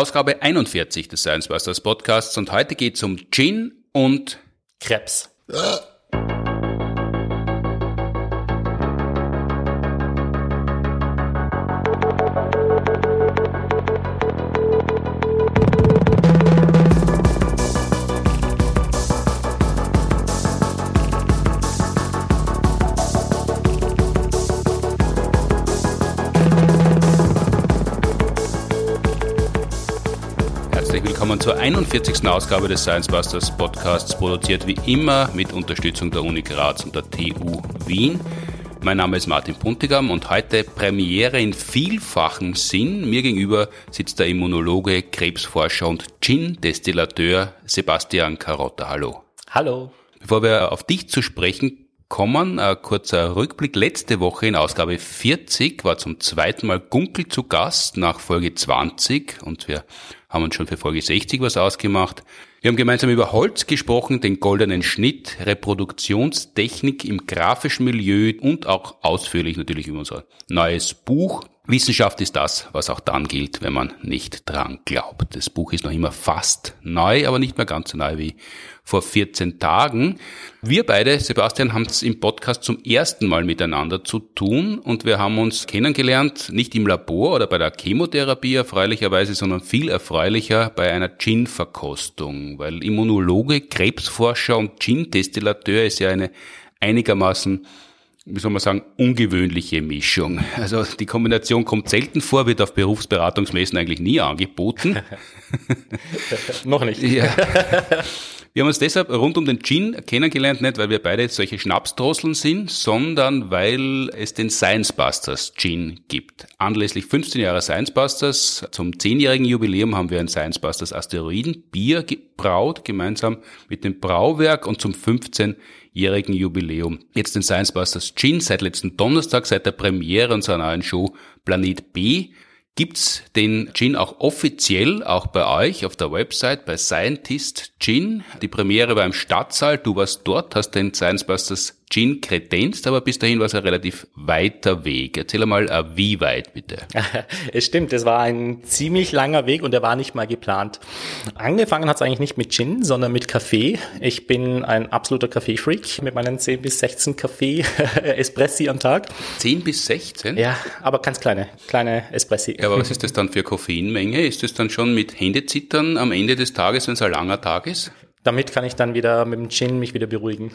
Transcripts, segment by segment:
Ausgabe 41 des Science Busters Podcasts und heute geht es um Gin und Krebs. 40. Ausgabe des Science Busters Podcasts, produziert wie immer mit Unterstützung der Uni Graz und der TU Wien. Mein Name ist Martin Puntigam und heute Premiere in vielfachem Sinn. Mir gegenüber sitzt der Immunologe, Krebsforscher und Gin-Destillateur Sebastian Carotta. Hallo. Hallo. Bevor wir auf dich zu sprechen kommen, ein kurzer Rückblick. Letzte Woche in Ausgabe 40 war zum zweiten Mal Gunkel zu Gast nach Folge 20 und wir haben uns schon für Folge 60 was ausgemacht. Wir haben gemeinsam über Holz gesprochen, den goldenen Schnitt, Reproduktionstechnik im grafischen Milieu und auch ausführlich natürlich über unser neues Buch. Wissenschaft ist das, was auch dann gilt, wenn man nicht dran glaubt. Das Buch ist noch immer fast neu, aber nicht mehr ganz so neu wie vor 14 Tagen. Wir beide, Sebastian, haben es im Podcast zum ersten Mal miteinander zu tun und wir haben uns kennengelernt, nicht im Labor oder bei der Chemotherapie erfreulicherweise, sondern viel erfreulicher bei einer Gin-Verkostung, weil Immunologe, Krebsforscher und Gin-Destillateur ist ja eine einigermaßen wie soll man sagen, ungewöhnliche Mischung. Also die Kombination kommt selten vor, wird auf Berufsberatungsmessen eigentlich nie angeboten. Noch nicht. Ja. Wir haben uns deshalb rund um den Gin kennengelernt, nicht weil wir beide solche Schnapsdrosseln sind, sondern weil es den Science Busters Gin gibt. Anlässlich 15 Jahre Science Busters, zum 10-jährigen Jubiläum haben wir ein Science Busters Asteroiden Bier gebraut, gemeinsam mit dem Brauwerk und zum 15-jährigen Jubiläum. Jetzt den Science Busters Gin seit letzten Donnerstag, seit der Premiere unserer neuen Show Planet B gibt's den Gin auch offiziell, auch bei euch auf der Website, bei Scientist Gin. Die Premiere war im Stadtsaal, du warst dort, hast den Science Busters Gin kredenzt, aber bis dahin war es ein relativ weiter Weg. Erzähl mal, äh, wie weit bitte? Es stimmt, es war ein ziemlich langer Weg und der war nicht mal geplant. Angefangen hat es eigentlich nicht mit Gin, sondern mit Kaffee. Ich bin ein absoluter Kaffeefreak mit meinen 10 bis 16 Kaffee Espressi am Tag. 10 bis 16? Ja, aber ganz kleine, kleine Espressi. Ja, aber was ist das dann für Koffeinmenge? Ist das dann schon mit Händezittern am Ende des Tages, wenn es ein langer Tag ist? Damit kann ich dann wieder mit dem Gin mich wieder beruhigen.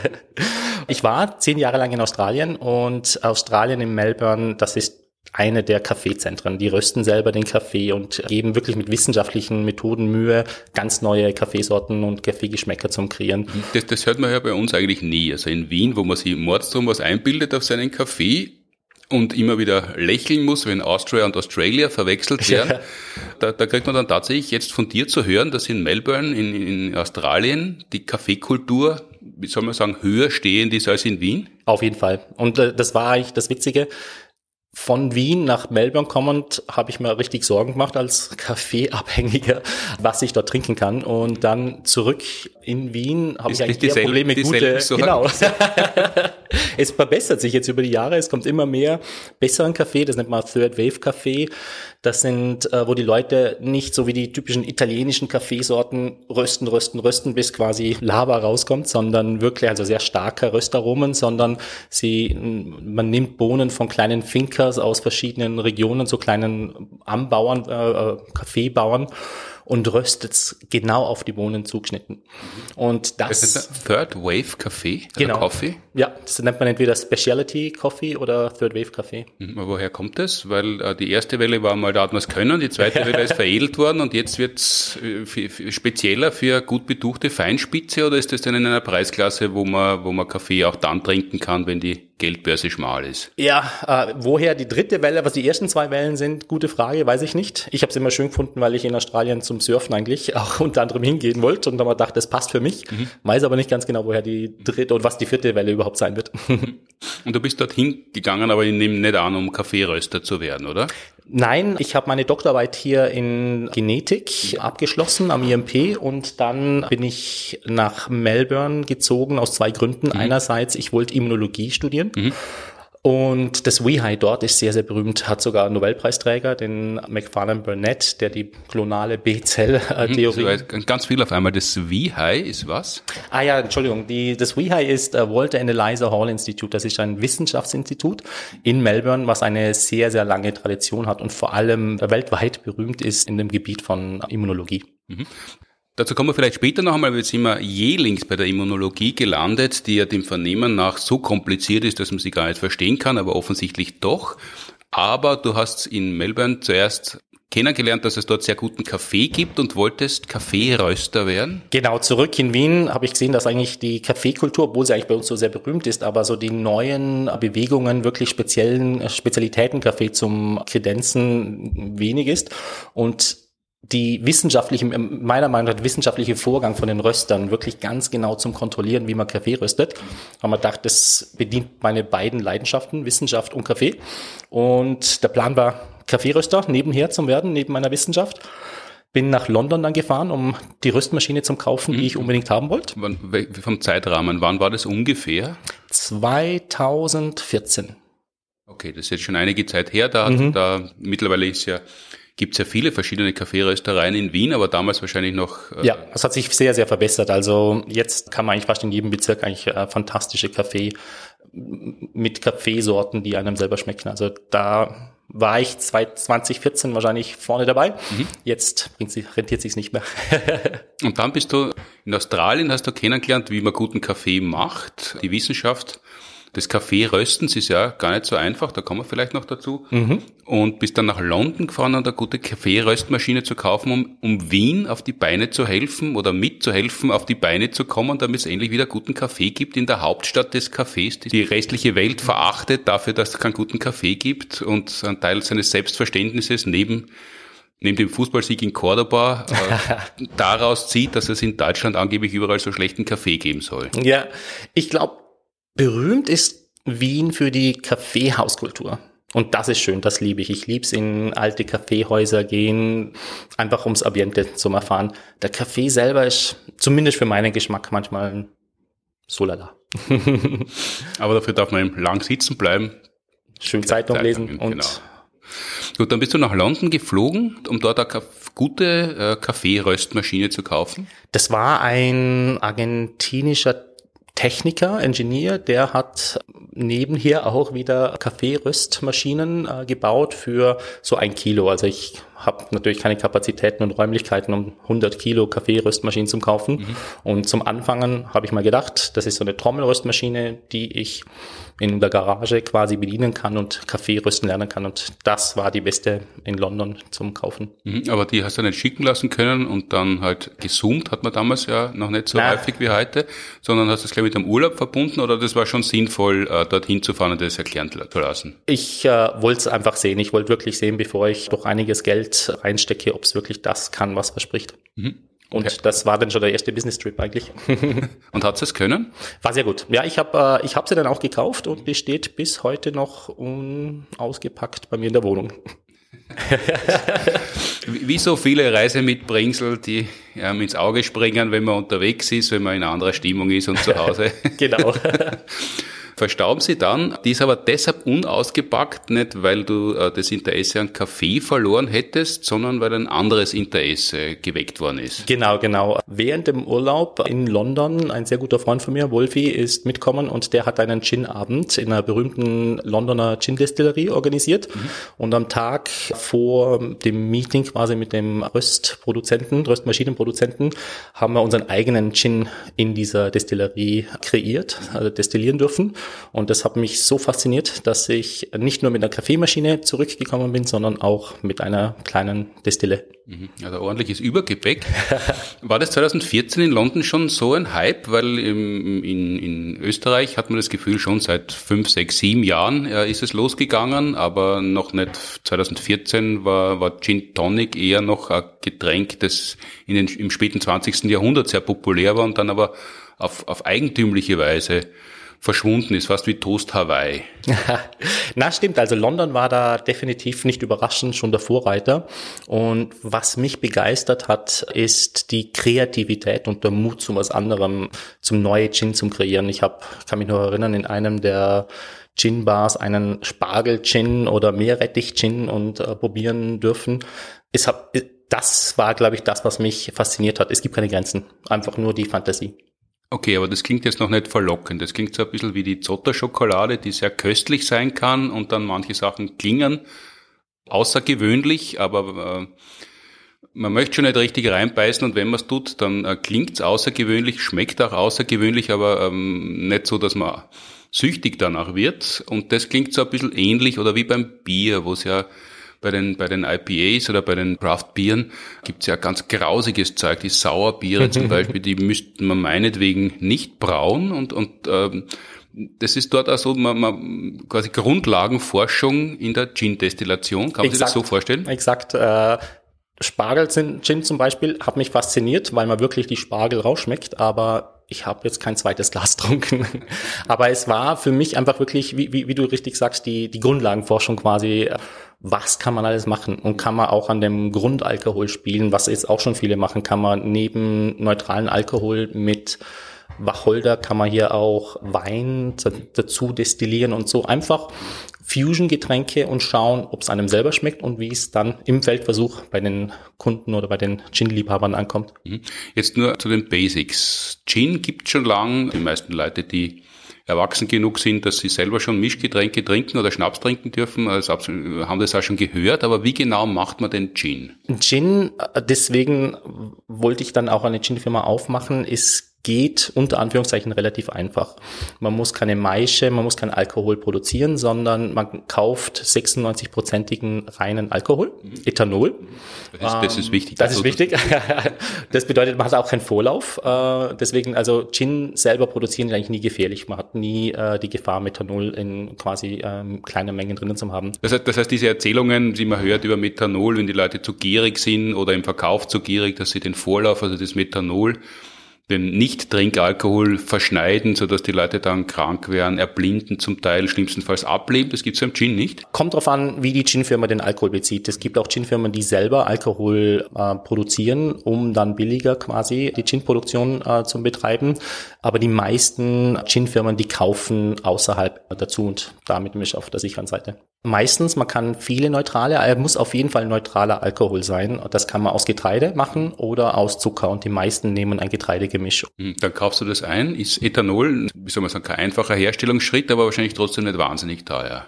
ich war zehn Jahre lang in Australien und Australien in Melbourne, das ist eine der Kaffeezentren. Die rösten selber den Kaffee und geben wirklich mit wissenschaftlichen Methoden Mühe, ganz neue Kaffeesorten und Kaffeegeschmäcker zum Kreieren. Das, das hört man ja bei uns eigentlich nie. Also in Wien, wo man sich mordsdrum was einbildet auf seinen Kaffee, und immer wieder lächeln muss, wenn Austria und Australia verwechselt werden. Ja. Da, da kriegt man dann tatsächlich jetzt von dir zu hören, dass in Melbourne, in, in Australien, die Kaffeekultur, wie soll man sagen, höher stehend ist als in Wien? Auf jeden Fall. Und äh, das war eigentlich das Witzige von Wien nach Melbourne kommend habe ich mir richtig Sorgen gemacht als Kaffeeabhängiger, was ich dort trinken kann. Und dann zurück in Wien habe ich eigentlich dieselbe, Probleme gute. Genau. es verbessert sich jetzt über die Jahre. Es kommt immer mehr besseren Kaffee. Das nennt man Third Wave Kaffee. Das sind, äh, wo die Leute nicht so wie die typischen italienischen Kaffeesorten rösten, rösten, rösten, bis quasi Lava rauskommt, sondern wirklich also sehr starke Röstaromen, sondern sie, man nimmt Bohnen von kleinen Finkers aus verschiedenen Regionen, so kleinen Anbauern, äh, äh Kaffeebauern und röstet genau auf die Bohnen zugeschnitten. Und das, das ist Third Wave Kaffee, genau. Coffee. Ja, das nennt man entweder Specialty Coffee oder Third Wave Kaffee. Mhm, woher kommt das? Weil äh, die erste Welle war mal, da hat man es können, die zweite Welle ist veredelt worden und jetzt wird es äh, spezieller für gut betuchte Feinspitze oder ist das dann in einer Preisklasse, wo man, wo man Kaffee auch dann trinken kann, wenn die Geldbörse schmal ist. Ja, äh, woher die dritte Welle, was die ersten zwei Wellen sind, gute Frage, weiß ich nicht. Ich habe es immer schön gefunden, weil ich in Australien zum Surfen eigentlich auch unter anderem hingehen wollte und dann mal dachte, das passt für mich. Mhm. Weiß aber nicht ganz genau, woher die dritte und was die vierte Welle überhaupt sein wird. und du bist dorthin gegangen, aber ich nehme nicht an, um Kaffeeröster zu werden, oder? Nein, ich habe meine Doktorarbeit hier in Genetik abgeschlossen am IMP und dann bin ich nach Melbourne gezogen aus zwei Gründen. Mhm. Einerseits, ich wollte Immunologie studieren. Mhm. Und das WeHi dort ist sehr, sehr berühmt, hat sogar einen Nobelpreisträger, den McFarlane Burnett, der die klonale B-Zell-Theorie. Mhm, ganz viel auf einmal. Das WeHi ist was? Ah ja, Entschuldigung. Die, das WeHi ist äh, Walter and Eliza Hall Institute. Das ist ein Wissenschaftsinstitut in Melbourne, was eine sehr, sehr lange Tradition hat und vor allem weltweit berühmt ist in dem Gebiet von Immunologie. Mhm. Dazu kommen wir vielleicht später noch einmal, jetzt sind wir jelings bei der Immunologie gelandet, die ja dem Vernehmen nach so kompliziert ist, dass man sie gar nicht verstehen kann, aber offensichtlich doch. Aber du hast in Melbourne zuerst kennengelernt, dass es dort sehr guten Kaffee gibt und wolltest Kaffeeröster werden? Genau, zurück in Wien habe ich gesehen, dass eigentlich die Kaffeekultur, obwohl sie eigentlich bei uns so sehr berühmt ist, aber so die neuen Bewegungen, wirklich speziellen Spezialitäten Kaffee zum Kredenzen wenig ist. Und die wissenschaftliche, meiner Meinung nach, wissenschaftliche Vorgang von den Röstern wirklich ganz genau zum Kontrollieren, wie man Kaffee röstet. Haben wir gedacht, das bedient meine beiden Leidenschaften, Wissenschaft und Kaffee. Und der Plan war, Kaffeeröster nebenher zu werden, neben meiner Wissenschaft. Bin nach London dann gefahren, um die Röstmaschine zu kaufen, die ich mhm. unbedingt haben wollte. Vom Zeitrahmen, wann war das ungefähr? 2014. Okay, das ist jetzt schon einige Zeit her. Da, mhm. da mittlerweile ist ja gibt es ja viele verschiedene Kaffeeröstereien in Wien, aber damals wahrscheinlich noch. Äh ja, es hat sich sehr, sehr verbessert. Also jetzt kann man eigentlich fast in jedem Bezirk eigentlich äh, fantastische Kaffee mit Kaffeesorten, die einem selber schmecken. Also da war ich 2014 wahrscheinlich vorne dabei. Mhm. Jetzt rentiert sich's nicht mehr. Und dann bist du in Australien, hast du kennengelernt, wie man guten Kaffee macht, die Wissenschaft das Kaffeeröstens ist ja gar nicht so einfach, da kommen wir vielleicht noch dazu. Mhm. Und bist dann nach London gefahren, um eine gute Kaffeeröstmaschine zu kaufen, um, um Wien auf die Beine zu helfen oder mitzuhelfen, auf die Beine zu kommen, damit es endlich wieder guten Kaffee gibt in der Hauptstadt des Kaffees, die die restliche Welt verachtet dafür, dass es keinen guten Kaffee gibt und ein Teil seines Selbstverständnisses neben neben dem Fußballsieg in Cordoba äh, daraus zieht, dass es in Deutschland angeblich überall so schlechten Kaffee geben soll. Ja, ich glaube, Berühmt ist Wien für die Kaffeehauskultur. Und das ist schön, das liebe ich. Ich liebe es in alte Kaffeehäuser gehen, einfach ums Ambiente zu erfahren. Der Kaffee selber ist zumindest für meinen Geschmack manchmal so lala. Aber dafür darf man lang sitzen bleiben. Schön Zeitung lesen und genau. Gut, dann bist du nach London geflogen, um dort eine gute äh, Kaffeeröstmaschine zu kaufen? Das war ein argentinischer Techniker, Ingenieur, der hat nebenher auch wieder Kaffeeröstmaschinen äh, gebaut für so ein Kilo. Also ich habe natürlich keine Kapazitäten und Räumlichkeiten, um 100 Kilo Kaffeeröstmaschinen zu kaufen. Mhm. Und zum Anfangen habe ich mal gedacht, das ist so eine Trommelröstmaschine, die ich in der Garage quasi bedienen kann und Kaffee rösten lernen kann. Und das war die beste in London zum Kaufen. Mhm, aber die hast du nicht schicken lassen können und dann halt gezoomt, hat man damals ja noch nicht so Nein. häufig wie heute, sondern hast du es gleich mit dem Urlaub verbunden oder das war schon sinnvoll, äh, dorthin zu fahren und das erklären zu lassen? Ich äh, wollte es einfach sehen. Ich wollte wirklich sehen, bevor ich doch einiges Geld reinstecke, ob es wirklich das kann, was verspricht. Mhm. Und okay. das war dann schon der erste Business Trip eigentlich. und hat es können? War sehr gut. Ja, ich habe äh, ich hab sie dann auch gekauft und die steht bis heute noch unausgepackt bei mir in der Wohnung. Wie so viele Reisemitbringsel, die ähm, ins Auge springen, wenn man unterwegs ist, wenn man in anderer Stimmung ist und zu Hause. genau. verstauben sie dann. Die ist aber deshalb unausgepackt, nicht weil du äh, das Interesse an Kaffee verloren hättest, sondern weil ein anderes Interesse geweckt worden ist. Genau, genau. Während dem Urlaub in London, ein sehr guter Freund von mir, Wolfi, ist mitkommen und der hat einen Gin-Abend in einer berühmten Londoner Gin-Destillerie organisiert. Mhm. Und am Tag vor dem Meeting quasi mit dem Röstproduzenten, Röstmaschinenproduzenten, haben wir unseren eigenen Gin in dieser Destillerie kreiert, also destillieren dürfen. Und das hat mich so fasziniert, dass ich nicht nur mit einer Kaffeemaschine zurückgekommen bin, sondern auch mit einer kleinen Destille. Mhm. Also ordentliches Übergepäck. War das 2014 in London schon so ein Hype? Weil im, in, in Österreich hat man das Gefühl, schon seit fünf, sechs, sieben Jahren äh, ist es losgegangen, aber noch nicht 2014 war, war Gin Tonic eher noch ein Getränk, das in den, im späten 20. Jahrhundert sehr populär war und dann aber auf, auf eigentümliche Weise verschwunden ist, fast wie Toast Hawaii. Na, stimmt. Also London war da definitiv nicht überraschend schon der Vorreiter. Und was mich begeistert hat, ist die Kreativität und der Mut zu was anderem, zum neue Gin zum Kreieren. Ich hab, kann mich nur erinnern, in einem der Gin-Bars einen Spargel-Gin oder Meerrettich-Gin und äh, probieren dürfen. Es hab, das war, glaube ich, das, was mich fasziniert hat. Es gibt keine Grenzen, einfach nur die Fantasie. Okay, aber das klingt jetzt noch nicht verlockend. Das klingt so ein bisschen wie die Zotter-Schokolade, die sehr köstlich sein kann und dann manche Sachen klingen außergewöhnlich, aber äh, man möchte schon nicht richtig reinbeißen und wenn man es tut, dann äh, klingt es außergewöhnlich, schmeckt auch außergewöhnlich, aber ähm, nicht so, dass man süchtig danach wird. Und das klingt so ein bisschen ähnlich oder wie beim Bier, wo es ja bei den, bei den IPAs oder bei den Craft-Bieren gibt's ja ganz grausiges Zeug. Die Sauerbiere zum Beispiel, die müssten man meinetwegen nicht brauen und, und ähm, das ist dort also man, man, quasi Grundlagenforschung in der Gin-Destillation. Kann man sich das so vorstellen? Exakt. Äh, Spargel-Gin zum Beispiel hat mich fasziniert, weil man wirklich die Spargel rausschmeckt, aber ich habe jetzt kein zweites Glas getrunken. Aber es war für mich einfach wirklich, wie, wie, wie du richtig sagst, die, die Grundlagenforschung quasi. Was kann man alles machen? Und kann man auch an dem Grundalkohol spielen, was jetzt auch schon viele machen, kann man neben neutralen Alkohol mit Wacholder kann man hier auch Wein dazu destillieren und so einfach Fusion-Getränke und schauen, ob es einem selber schmeckt und wie es dann im Feldversuch bei den Kunden oder bei den Gin-Liebhabern ankommt. Mhm. Jetzt nur zu den Basics. Gin gibt schon lang. Die meisten Leute, die erwachsen genug sind, dass sie selber schon Mischgetränke trinken oder Schnaps trinken dürfen, also haben das auch schon gehört. Aber wie genau macht man den Gin? Gin, äh, deswegen wollte ich dann auch eine Gin-Firma aufmachen, ist geht unter Anführungszeichen relativ einfach. Man muss keine Maische, man muss keinen Alkohol produzieren, sondern man kauft 96-prozentigen reinen Alkohol, Ethanol. Das ist, das ist wichtig. Das ist wichtig. das bedeutet, man hat auch keinen Vorlauf. Äh, deswegen, also Gin selber produzieren ist eigentlich nie gefährlich. Man hat nie äh, die Gefahr, Methanol in quasi ähm, kleinen Mengen drinnen zu haben. Das heißt, das heißt, diese Erzählungen, die man hört über Methanol, wenn die Leute zu gierig sind oder im Verkauf zu gierig, dass sie den Vorlauf, also das Methanol, den Nicht-Trinkalkohol verschneiden, sodass die Leute dann krank werden, erblinden zum Teil, schlimmstenfalls ableben. Das gibt's ja im Gin nicht. Kommt drauf an, wie die Gin-Firma den Alkohol bezieht. Es gibt auch Gin-Firmen, die selber Alkohol äh, produzieren, um dann billiger quasi die Gin-Produktion äh, zu betreiben. Aber die meisten Gin-Firmen, die kaufen außerhalb dazu und damit mich auf der sicheren Seite. Meistens, man kann viele neutrale, er muss auf jeden Fall neutraler Alkohol sein. Das kann man aus Getreide machen oder aus Zucker und die meisten nehmen ein Getreidegemisch. Hm, dann kaufst du das ein. Ist Ethanol, wie soll man sagen, kein einfacher Herstellungsschritt, aber wahrscheinlich trotzdem nicht wahnsinnig teuer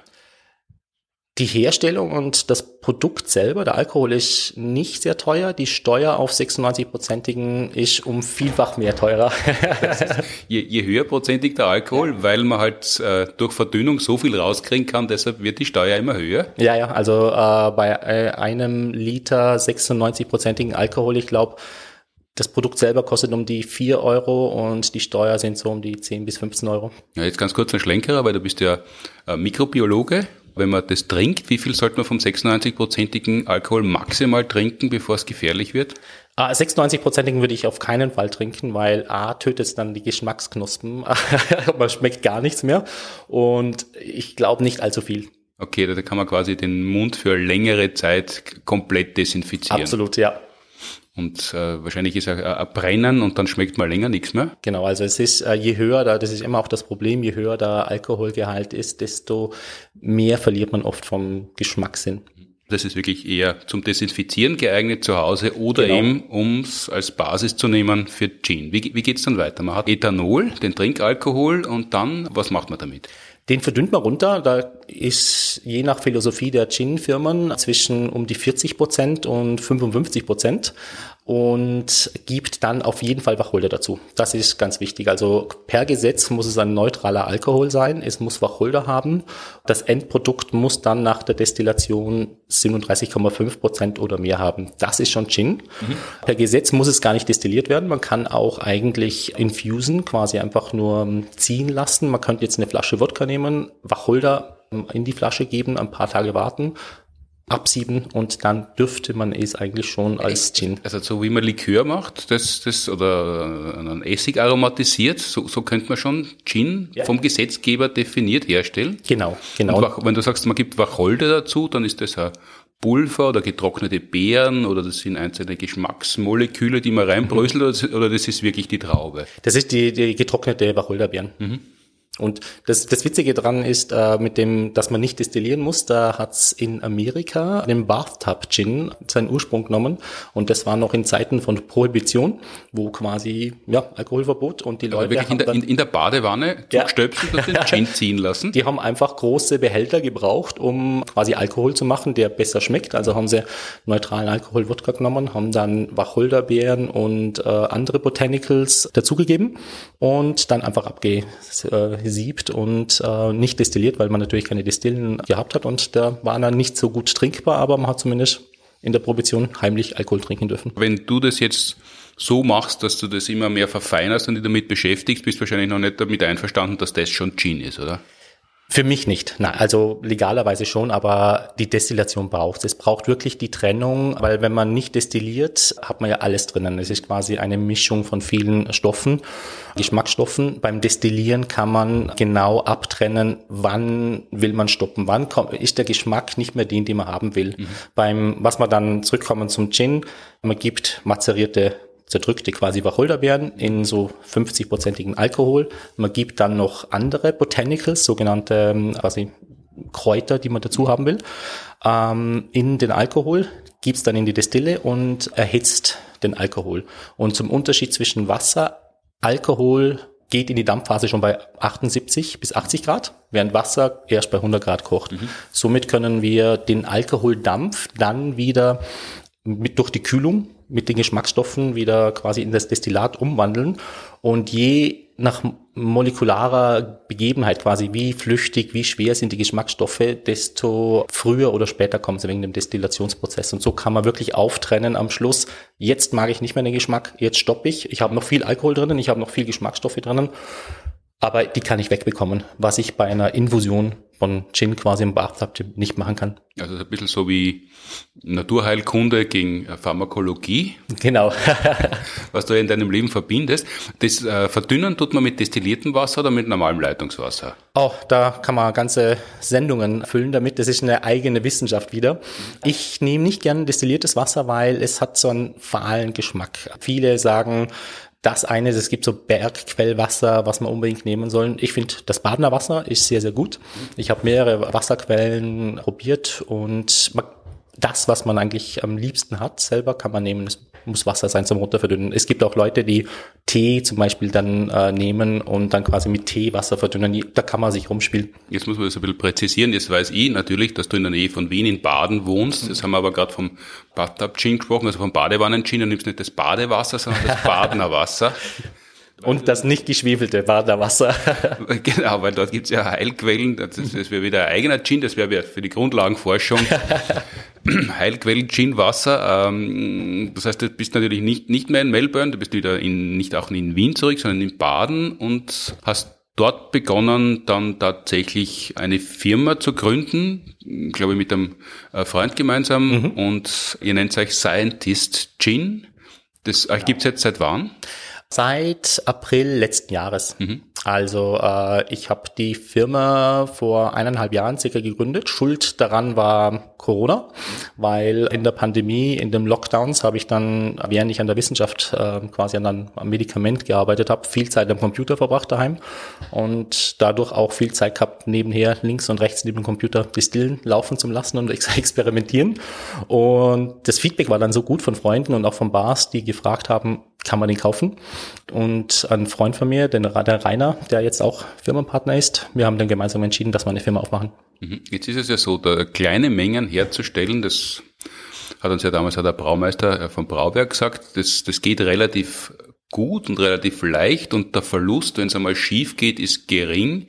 die Herstellung und das Produkt selber, der Alkohol ist nicht sehr teuer. Die Steuer auf 96-prozentigen ist um vielfach mehr teurer. je, je höher prozentig der Alkohol, weil man halt äh, durch Verdünnung so viel rauskriegen kann, deshalb wird die Steuer immer höher. Ja, ja, also äh, bei äh, einem Liter 96-prozentigen Alkohol, ich glaube, das Produkt selber kostet um die 4 Euro und die Steuer sind so um die 10 bis 15 Euro. Ja, jetzt ganz kurz ein Schlenkerer, weil du bist ja äh, Mikrobiologe wenn man das trinkt, wie viel sollte man vom 96-prozentigen Alkohol maximal trinken, bevor es gefährlich wird? 96-prozentigen ah, würde ich auf keinen Fall trinken, weil A, tötet es dann die Geschmacksknospen. man schmeckt gar nichts mehr. Und ich glaube nicht allzu viel. Okay, da kann man quasi den Mund für längere Zeit komplett desinfizieren. Absolut, ja. Und äh, wahrscheinlich ist er ein Brennen und dann schmeckt mal länger nichts mehr. Genau, also es ist, äh, je höher da, das ist immer auch das Problem, je höher der Alkoholgehalt ist, desto mehr verliert man oft vom Geschmackssinn. Das ist wirklich eher zum Desinfizieren geeignet zu Hause oder genau. eben, um es als Basis zu nehmen für Gin. Wie, wie geht's dann weiter? Man hat Ethanol, den Trinkalkohol und dann, was macht man damit? Den verdünnt man runter. Da ist je nach Philosophie der Gin-Firmen zwischen um die 40 Prozent und 55 Prozent und gibt dann auf jeden Fall Wacholder dazu. Das ist ganz wichtig. Also per Gesetz muss es ein neutraler Alkohol sein. Es muss Wacholder haben. Das Endprodukt muss dann nach der Destillation 37,5 Prozent oder mehr haben. Das ist schon Gin. Mhm. Per Gesetz muss es gar nicht destilliert werden. Man kann auch eigentlich infusen, quasi einfach nur ziehen lassen. Man könnte jetzt eine Flasche Wodka nehmen, Wacholder in die Flasche geben, ein paar Tage warten, absieben und dann dürfte man es eigentlich schon als Gin. Also so wie man Likör macht, das, das oder einen Essig aromatisiert, so, so könnte man schon Gin ja. vom Gesetzgeber definiert herstellen. Genau, genau. Und wenn du sagst, man gibt Wacholder dazu, dann ist das ein Pulver oder getrocknete Beeren oder das sind einzelne Geschmacksmoleküle, die man reinbröselt mhm. oder, das ist wirklich die Traube? Das ist die, die getrocknete Wacholderbeeren. Mhm. Und das, das Witzige dran ist, äh, mit dem, dass man nicht destillieren muss, da hat's in Amerika den Bathtub Gin seinen Ursprung genommen. Und das war noch in Zeiten von Prohibition, wo quasi ja, Alkoholverbot und die Leute wirklich in der, in, in der Badewanne Ja. zugestöpselt und den Gin ziehen lassen. Die haben einfach große Behälter gebraucht, um quasi Alkohol zu machen, der besser schmeckt. Also haben sie neutralen Alkohol-Wodka genommen, haben dann Wacholderbeeren und äh, andere Botanicals dazugegeben und dann einfach abgesiebt und äh, nicht destilliert, weil man natürlich keine Destillen gehabt hat und der war dann nicht so gut trinkbar, aber man hat zumindest in der Prohibition heimlich Alkohol trinken dürfen. Wenn du das jetzt so machst, dass du das immer mehr verfeinerst und dich damit beschäftigst, bist du wahrscheinlich noch nicht damit einverstanden, dass das schon Gin ist, oder? Für mich nicht. Nein, also legalerweise schon, aber die Destillation braucht es. braucht wirklich die Trennung, weil wenn man nicht destilliert, hat man ja alles drinnen. Es ist quasi eine Mischung von vielen Stoffen, Geschmacksstoffen. Beim Destillieren kann man genau abtrennen, wann will man stoppen, wann kommt, ist der Geschmack nicht mehr den, den man haben will. Beim, was man dann zurückkommen zum Gin, man gibt mazerierte zerdrückte quasi Wacholderbeeren in so 50-prozentigen Alkohol. Man gibt dann noch andere Botanicals, sogenannte ähm, quasi Kräuter, die man dazu haben will, ähm, in den Alkohol, gibt's dann in die Destille und erhitzt den Alkohol. Und zum Unterschied zwischen Wasser, Alkohol geht in die Dampfphase schon bei 78 bis 80 Grad, während Wasser erst bei 100 Grad kocht. Somit können wir den Alkoholdampf dann wieder mit durch die Kühlung mit den Geschmacksstoffen wieder quasi in das Destillat umwandeln. Und je nach molekularer Begebenheit quasi, wie flüchtig, wie schwer sind die Geschmacksstoffe, desto früher oder später kommen sie wegen dem Destillationsprozess. Und so kann man wirklich auftrennen am Schluss, jetzt mag ich nicht mehr den Geschmack, jetzt stoppe ich, ich habe noch viel Alkohol drinnen, ich habe noch viel Geschmacksstoffe drinnen, aber die kann ich wegbekommen, was ich bei einer Infusion von Gin quasi im Bathtub nicht machen kann. Also ein bisschen so wie Naturheilkunde gegen äh, Pharmakologie, Genau. was du in deinem Leben verbindest. Das äh, verdünnen tut man mit destilliertem Wasser oder mit normalem Leitungswasser? Auch da kann man ganze Sendungen füllen damit. Das ist eine eigene Wissenschaft wieder. Ich nehme nicht gern destilliertes Wasser, weil es hat so einen fahlen Geschmack. Viele sagen, das eine, es gibt so Bergquellwasser, was man unbedingt nehmen soll. Ich finde, das Badener Wasser ist sehr, sehr gut. Ich habe mehrere Wasserquellen probiert und man, das, was man eigentlich am liebsten hat, selber kann man nehmen. Es muss Wasser sein zum Runterverdünnen. Es gibt auch Leute, die Tee zum Beispiel dann äh, nehmen und dann quasi mit Tee Wasser verdünnen. Da kann man sich rumspielen. Jetzt muss man das ein bisschen präzisieren. Jetzt weiß ich natürlich, dass du in der Nähe von Wien in Baden wohnst. Das haben wir aber gerade vom Bathtub-Gin gesprochen, also vom Badewannen-Gin. Du nimmst nicht das Badewasser, sondern das Badener Wasser. Und das nicht geschwefelte Badener Wasser. Genau, weil dort gibt's ja Heilquellen. Das, das wäre wieder ein eigener Gin, das wäre für die Grundlagenforschung. Heilquellen-Gin, Wasser. Ähm, das heißt, du bist natürlich nicht, nicht mehr in Melbourne, du bist wieder in, nicht auch in Wien zurück, sondern in Baden und hast dort begonnen, dann tatsächlich eine Firma zu gründen, glaube ich mit einem äh, Freund gemeinsam und ihr nennt euch Scientist Gin. Das äh, gibt's jetzt seit wann? Seit April letzten Jahres. Also äh, ich habe die Firma vor eineinhalb Jahren circa gegründet. Schuld daran war Corona, weil in der Pandemie, in den Lockdowns habe ich dann, während ich an der Wissenschaft äh, quasi an einem am Medikament gearbeitet habe, viel Zeit am Computer verbracht daheim und dadurch auch viel Zeit gehabt, nebenher links und rechts neben dem Computer Distillen laufen zu lassen und ex experimentieren. Und das Feedback war dann so gut von Freunden und auch von Bars, die gefragt haben, kann man den kaufen? Und ein Freund von mir, der, der Rainer, der jetzt auch Firmenpartner ist, wir haben dann gemeinsam entschieden, dass wir eine Firma aufmachen. Mhm. Jetzt ist es ja so, da kleine Mengen herzustellen, das hat uns ja damals auch der Braumeister äh, vom Brauwerk gesagt, das, das geht relativ gut und relativ leicht und der Verlust, wenn es einmal schief geht, ist gering.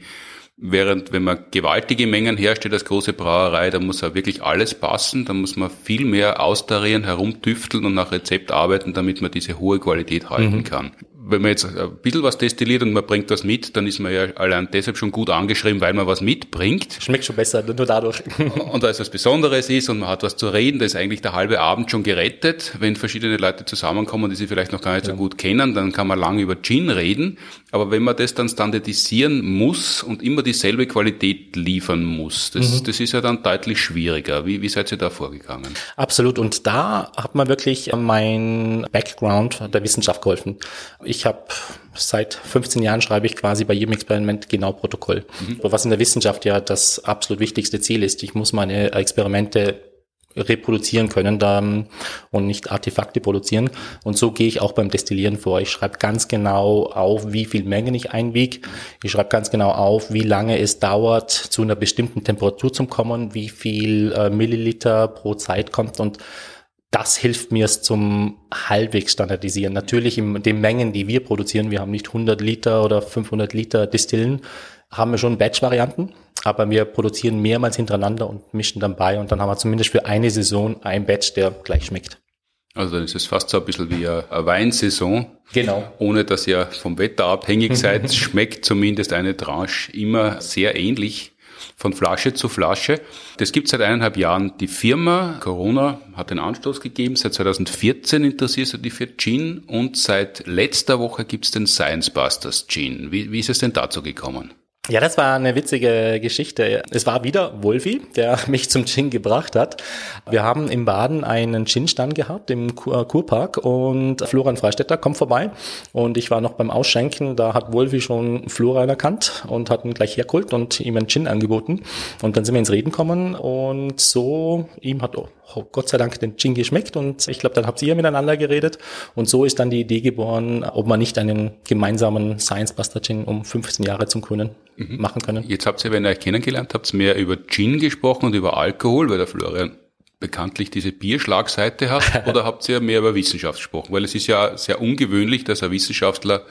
Während wenn man gewaltige Mengen herstellt als große Brauerei, da muss auch wirklich alles passen, da muss man viel mehr austarieren, herumtüfteln und nach Rezept arbeiten, damit man diese hohe Qualität halten kann. Wenn man jetzt ein bisschen was destilliert und man bringt was mit, dann ist man ja allein deshalb schon gut angeschrieben, weil man was mitbringt. Schmeckt schon besser, nur dadurch. Und weil es was Besonderes ist und man hat was zu reden, da ist eigentlich der halbe Abend schon gerettet. Wenn verschiedene Leute zusammenkommen, die sich vielleicht noch gar nicht so gut kennen, dann kann man lange über Gin reden. Aber wenn man das dann standardisieren muss und immer dieselbe Qualität liefern muss, das, das ist ja dann deutlich schwieriger. Wie, wie seid ihr da vorgegangen? Absolut. Und da hat man wirklich mein Background der Wissenschaft geholfen. Ich ich habe seit 15 Jahren schreibe ich quasi bei jedem Experiment genau Protokoll. Mhm. Was in der Wissenschaft ja das absolut wichtigste Ziel ist. Ich muss meine Experimente reproduzieren können da, und nicht Artefakte produzieren. Und so gehe ich auch beim Destillieren vor. Ich schreibe ganz genau auf, wie viel Mengen ich einwiege. Ich schreibe ganz genau auf, wie lange es dauert, zu einer bestimmten Temperatur zu kommen, wie viel äh, Milliliter pro Zeit kommt und das hilft mir es zum halbwegs standardisieren. Natürlich in den Mengen, die wir produzieren, wir haben nicht 100 Liter oder 500 Liter Distillen, haben wir schon Batch-Varianten, aber wir produzieren mehrmals hintereinander und mischen dann bei und dann haben wir zumindest für eine Saison ein Batch, der gleich schmeckt. Also dann ist es fast so ein bisschen wie eine Weinsaison. Genau. Ohne dass ihr vom Wetter abhängig seid, schmeckt zumindest eine Tranche immer sehr ähnlich von Flasche zu Flasche. Das gibt seit eineinhalb Jahren die Firma. Corona hat den Anstoß gegeben. Seit 2014 interessierst du dich für Gin und seit letzter Woche gibt es den Science Busters Gin. Wie, wie ist es denn dazu gekommen? Ja, das war eine witzige Geschichte. Es war wieder Wolfi, der mich zum Gin gebracht hat. Wir haben im Baden einen Gin-Stand gehabt im Kurpark und Florian Freistetter kommt vorbei und ich war noch beim Ausschenken, da hat Wolfi schon Florian erkannt und hat ihn gleich hergeholt und ihm einen Gin angeboten und dann sind wir ins Reden gekommen und so, ihm hat Gott sei Dank den Gin geschmeckt und ich glaube, dann habt ihr miteinander geredet und so ist dann die Idee geboren, ob man nicht einen gemeinsamen Science Buster Gin um 15 Jahre zum Grünen mhm. machen können. Jetzt habt ihr, wenn ihr euch kennengelernt habt, mehr über Gin gesprochen und über Alkohol, weil der Florian bekanntlich diese Bierschlagseite hat, oder habt ihr mehr über Wissenschaft gesprochen? Weil es ist ja sehr ungewöhnlich, dass ein Wissenschaftler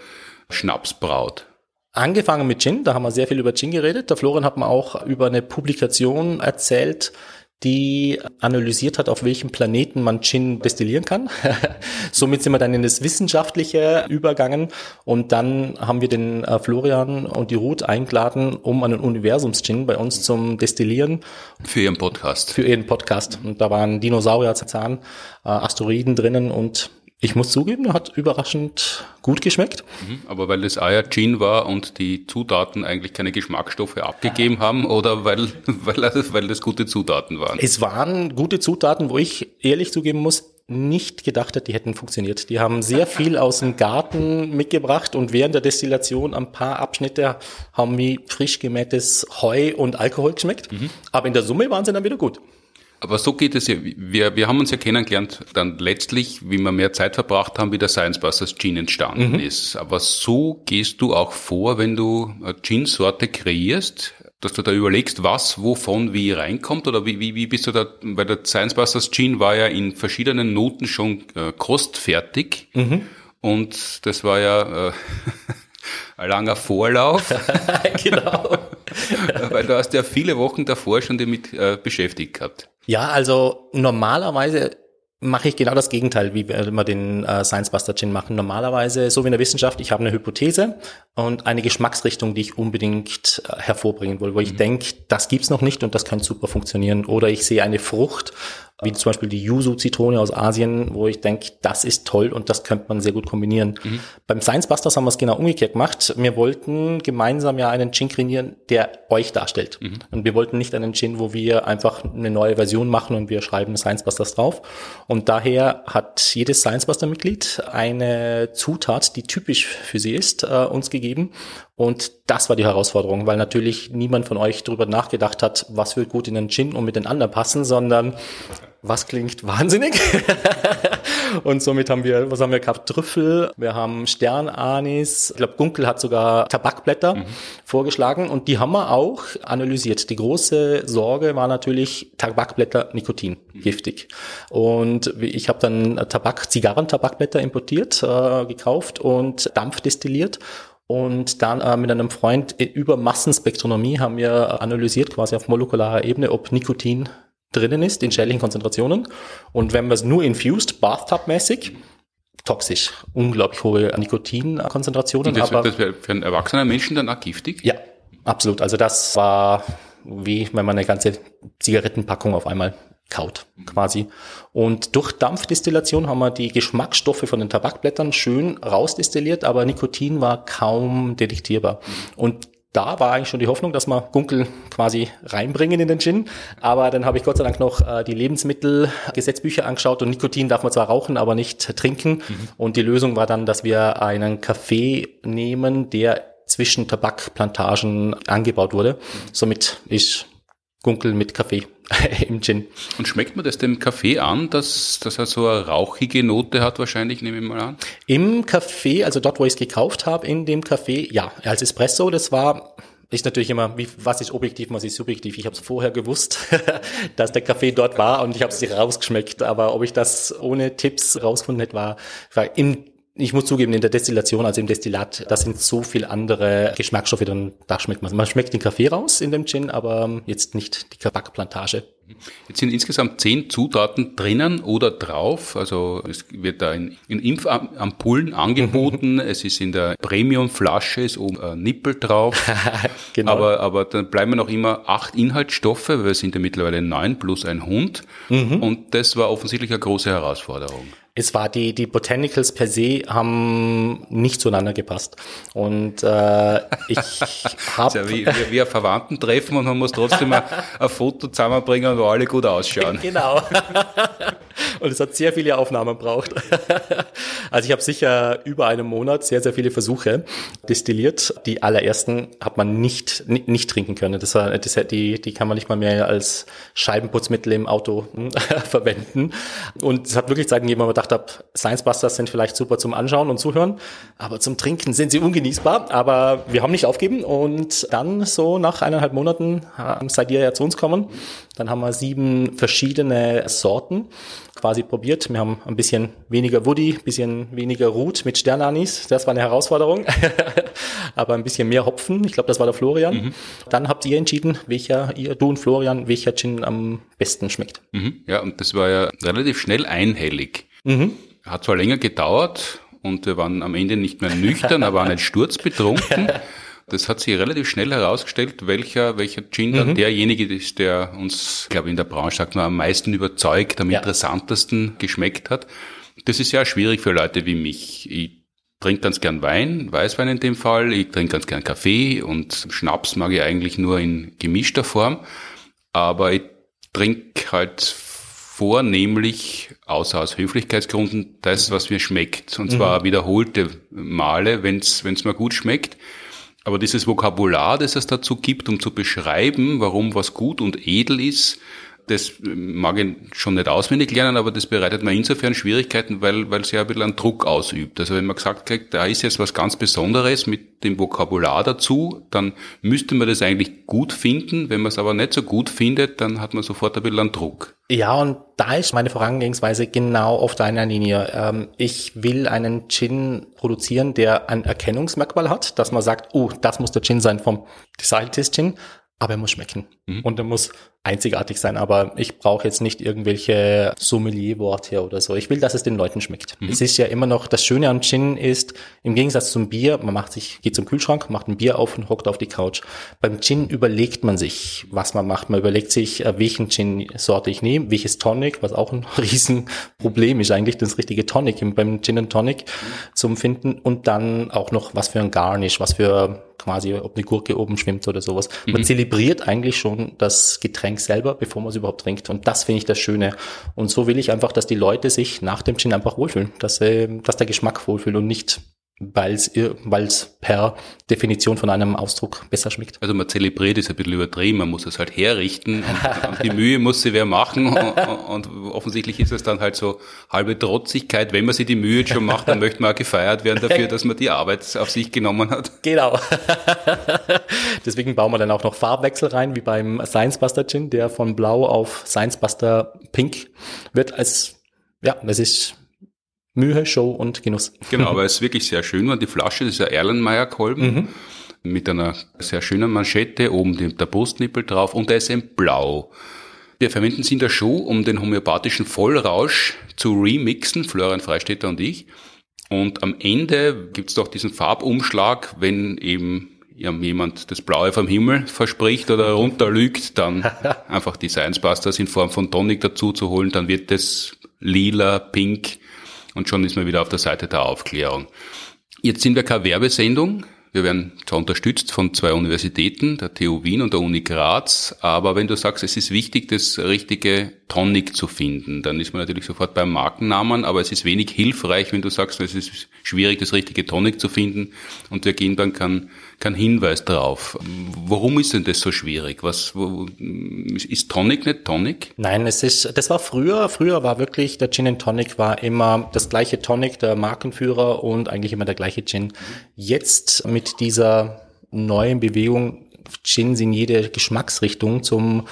Schnaps braut. Angefangen mit Gin, da haben wir sehr viel über Gin geredet. Der Florian hat mir auch über eine Publikation erzählt, die analysiert hat, auf welchem Planeten man Gin destillieren kann. Somit sind wir dann in das Wissenschaftliche übergangen und dann haben wir den äh, Florian und die Ruth eingeladen, um einen Universums-Gin bei uns zum Destillieren. Für ihren Podcast. Für ihren Podcast. Und da waren Dinosaurier, Zahn, äh, Asteroiden drinnen und ich muss zugeben, er hat überraschend gut geschmeckt. Mhm, aber weil das Eier Gin war und die Zutaten eigentlich keine Geschmacksstoffe abgegeben haben oder weil, weil, weil das gute Zutaten waren? Es waren gute Zutaten, wo ich ehrlich zugeben muss, nicht gedacht hätte, die hätten funktioniert. Die haben sehr viel aus dem Garten mitgebracht und während der Destillation ein paar Abschnitte haben wie frisch gemähtes Heu und Alkohol geschmeckt. Mhm. Aber in der Summe waren sie dann wieder gut. Aber so geht es ja. Wir, wir haben uns ja kennengelernt, dann letztlich, wie wir mehr Zeit verbracht haben, wie der Science Busters Gin entstanden mhm. ist. Aber so gehst du auch vor, wenn du eine Gin-Sorte kreierst, dass du da überlegst, was, wovon, wie reinkommt oder wie, wie, wie bist du da, weil der Science Busters Gin war ja in verschiedenen Noten schon äh, kostfertig mhm. und das war ja äh, langer Vorlauf. genau. weil du hast ja viele Wochen davor schon damit äh, beschäftigt gehabt. Ja, also normalerweise mache ich genau das Gegenteil, wie wir den äh, Science Buster Gin machen. Normalerweise, so wie in der Wissenschaft, ich habe eine Hypothese und eine Geschmacksrichtung, die ich unbedingt äh, hervorbringen will, wo ich mhm. denke, das gibt's noch nicht und das könnte super funktionieren. Oder ich sehe eine Frucht wie zum Beispiel die Yuzu-Zitrone aus Asien, wo ich denke, das ist toll und das könnte man sehr gut kombinieren. Mhm. Beim Science Busters haben wir es genau umgekehrt gemacht. Wir wollten gemeinsam ja einen Gin kreieren, der euch darstellt. Mhm. Und wir wollten nicht einen Gin, wo wir einfach eine neue Version machen und wir schreiben Science Busters drauf. Und daher hat jedes Science Buster-Mitglied eine Zutat, die typisch für sie ist, äh, uns gegeben. Und das war die Herausforderung, weil natürlich niemand von euch darüber nachgedacht hat, was wird gut in den Gin und mit den anderen passen, sondern was klingt wahnsinnig. und somit haben wir, was haben wir gehabt? Trüffel, wir haben Sternanis, ich glaube Gunkel hat sogar Tabakblätter mhm. vorgeschlagen und die haben wir auch analysiert. Die große Sorge war natürlich Tabakblätter, Nikotin, mhm. giftig. Und ich habe dann Tabak, Zigarrentabakblätter importiert, äh, gekauft und Dampf destilliert und dann äh, mit einem Freund über Massenspektronomie haben wir analysiert, quasi auf molekularer Ebene, ob Nikotin drinnen ist in schädlichen Konzentrationen. Und wenn man es nur infused, Bathtub-mäßig, toxisch, unglaublich hohe Nikotinkonzentrationen. Das, aber das wäre für einen erwachsenen Menschen dann auch giftig? Ja, absolut. Also das war wie wenn man eine ganze Zigarettenpackung auf einmal kaut, quasi. Und durch Dampfdestillation haben wir die Geschmacksstoffe von den Tabakblättern schön rausdestilliert, aber Nikotin war kaum detektierbar. Und da war eigentlich schon die Hoffnung, dass wir Gunkel quasi reinbringen in den Gin. Aber dann habe ich Gott sei Dank noch äh, die Lebensmittelgesetzbücher angeschaut und Nikotin darf man zwar rauchen, aber nicht trinken. Mhm. Und die Lösung war dann, dass wir einen Kaffee nehmen, der zwischen Tabakplantagen angebaut wurde. Somit ist Gunkel mit Kaffee im Gin. Und schmeckt man das dem Kaffee an, dass, dass er so eine rauchige Note hat wahrscheinlich, nehme ich mal an? Im Kaffee, also dort, wo ich es gekauft habe, in dem Kaffee, ja, als Espresso, das war ist natürlich immer, wie, was ist objektiv, was ist subjektiv. Ich habe es vorher gewusst, dass der Kaffee dort war und ich habe es rausgeschmeckt. Aber ob ich das ohne Tipps rausgefunden hätte, war, war im ich muss zugeben, in der Destillation, also im Destillat, da sind so viel andere Geschmacksstoffe drin, da schmeckt man. Man schmeckt den Kaffee raus in dem Gin, aber jetzt nicht die Tabakplantage. Jetzt sind insgesamt zehn Zutaten drinnen oder drauf. Also es wird da in, in Impfampullen angeboten. Es ist in der Premium-Flasche, ist oben ein Nippel drauf. genau. aber, aber dann bleiben noch immer acht Inhaltsstoffe, weil wir sind ja mittlerweile neun plus ein Hund. Mhm. Und das war offensichtlich eine große Herausforderung es war die, die Botanicals per se haben nicht zueinander gepasst. Und äh, ich habe... ja wie, wie, wie ein Verwandten-Treffen und man muss trotzdem ein, ein Foto zusammenbringen, wo alle gut ausschauen. Genau. Und es hat sehr viele Aufnahmen braucht. Also ich habe sicher über einen Monat sehr, sehr viele Versuche destilliert. Die allerersten hat man nicht, nicht, nicht trinken können. Das, war, das, die, die kann man nicht mal mehr als Scheibenputzmittel im Auto verwenden. Und es hat wirklich Zeiten gegeben, wo man gedacht habe, Science Busters sind vielleicht super zum Anschauen und Zuhören, aber zum Trinken sind sie ungenießbar. Aber wir haben nicht aufgeben und dann so nach eineinhalb Monaten seid ihr ja zu uns kommen. Dann haben wir sieben verschiedene Sorten quasi probiert. Wir haben ein bisschen weniger Woody, ein bisschen weniger Root mit Sternanis. Das war eine Herausforderung. Aber ein bisschen mehr Hopfen. Ich glaube, das war der Florian. Mhm. Dann habt ihr entschieden, welcher, ihr, du und Florian, welcher Gin am besten schmeckt. Mhm. Ja, und das war ja relativ schnell einhellig. Mhm. Hat zwar länger gedauert und wir waren am Ende nicht mehr nüchtern, aber auch nicht sturzbetrunken. Das hat sich relativ schnell herausgestellt, welcher, welcher Gin dann mhm. derjenige ist, der uns, glaube ich, in der Branche sagt man, am meisten überzeugt, am ja. interessantesten geschmeckt hat. Das ist ja schwierig für Leute wie mich. Ich trinke ganz gern Wein, Weißwein in dem Fall. Ich trinke ganz gern Kaffee und Schnaps mag ich eigentlich nur in gemischter Form. Aber ich trinke halt vornehmlich, außer aus Höflichkeitsgründen, das, was mir schmeckt. Und zwar mhm. wiederholte Male, wenn es mir gut schmeckt. Aber dieses Vokabular, das es dazu gibt, um zu beschreiben, warum was gut und edel ist, das mag ich schon nicht auswendig lernen, aber das bereitet mir insofern Schwierigkeiten, weil, weil es ja ein bisschen einen Druck ausübt. Also wenn man gesagt kriegt, da ist jetzt was ganz Besonderes mit dem Vokabular dazu, dann müsste man das eigentlich gut finden. Wenn man es aber nicht so gut findet, dann hat man sofort ein bisschen einen Druck. Ja, und da ist meine Vorangehensweise genau auf deiner Linie. Ähm, ich will einen Gin produzieren, der ein Erkennungsmerkmal hat, dass man sagt, oh, das muss der Gin sein vom Scientist Gin, aber er muss schmecken. Mhm. Und er muss einzigartig sein, aber ich brauche jetzt nicht irgendwelche Sommelier-Worte oder so. Ich will, dass es den Leuten schmeckt. Mhm. Es ist ja immer noch, das Schöne am Gin ist, im Gegensatz zum Bier, man macht sich, geht zum Kühlschrank, macht ein Bier auf und hockt auf die Couch. Beim Gin überlegt man sich, was man macht. Man überlegt sich, äh, welchen Gin-Sorte ich nehme, welches Tonic, was auch ein Riesenproblem ist eigentlich, das richtige Tonic beim Gin and Tonic mhm. zum Finden und dann auch noch, was für ein Garnish, was für quasi, ob eine Gurke oben schwimmt oder sowas. Man mhm. zelebriert eigentlich schon das Getränk selber, bevor man es überhaupt trinkt. Und das finde ich das Schöne. Und so will ich einfach, dass die Leute sich nach dem Gin einfach wohlfühlen, dass, äh, dass der Geschmack wohlfühlt und nicht weil es per Definition von einem Ausdruck besser schmeckt. Also man zelebriert ist ein bisschen übertrieben, man muss es halt herrichten und, und die Mühe muss sie wer machen und, und, offensichtlich ist es dann halt so halbe Trotzigkeit, wenn man sich die Mühe schon macht, dann möchte man auch gefeiert werden dafür, dass man die Arbeit auf sich genommen hat. Genau. Deswegen bauen wir dann auch noch Farbwechsel rein, wie beim Science Buster Gin, der von Blau auf Science Buster Pink wird als, ja, das ist Mühe, Show und Genuss. Genau, aber es ist wirklich sehr schön. Und die Flasche, das ist ja Erlenmeyer-Kolben mhm. mit einer sehr schönen Manschette, oben der Brustnippel drauf und der ist in blau. Wir verwenden sie in der Show, um den homöopathischen Vollrausch zu remixen, Florian Freistetter und ich. Und am Ende gibt's doch diesen Farbumschlag, wenn eben jemand das Blaue vom Himmel verspricht oder runterlügt, dann einfach die Science Busters in Form von Tonic dazu zu holen, dann wird das lila, pink und schon ist man wieder auf der Seite der Aufklärung. Jetzt sind wir keine Werbesendung. Wir werden zwar unterstützt von zwei Universitäten, der TU Wien und der Uni Graz, aber wenn du sagst, es ist wichtig, das richtige Tonic zu finden, dann ist man natürlich sofort beim Markennamen, aber es ist wenig hilfreich, wenn du sagst, es ist schwierig, das richtige Tonic zu finden und wir geben dann kein Hinweis darauf. Warum ist denn das so schwierig? Was, wo, ist Tonic nicht Tonic? Nein, es ist, das war früher, früher war wirklich, der Gin Tonic war immer das gleiche Tonic, der Markenführer und eigentlich immer der gleiche Gin. Jetzt mit dieser neuen Bewegung Gins in jede Geschmacksrichtung zum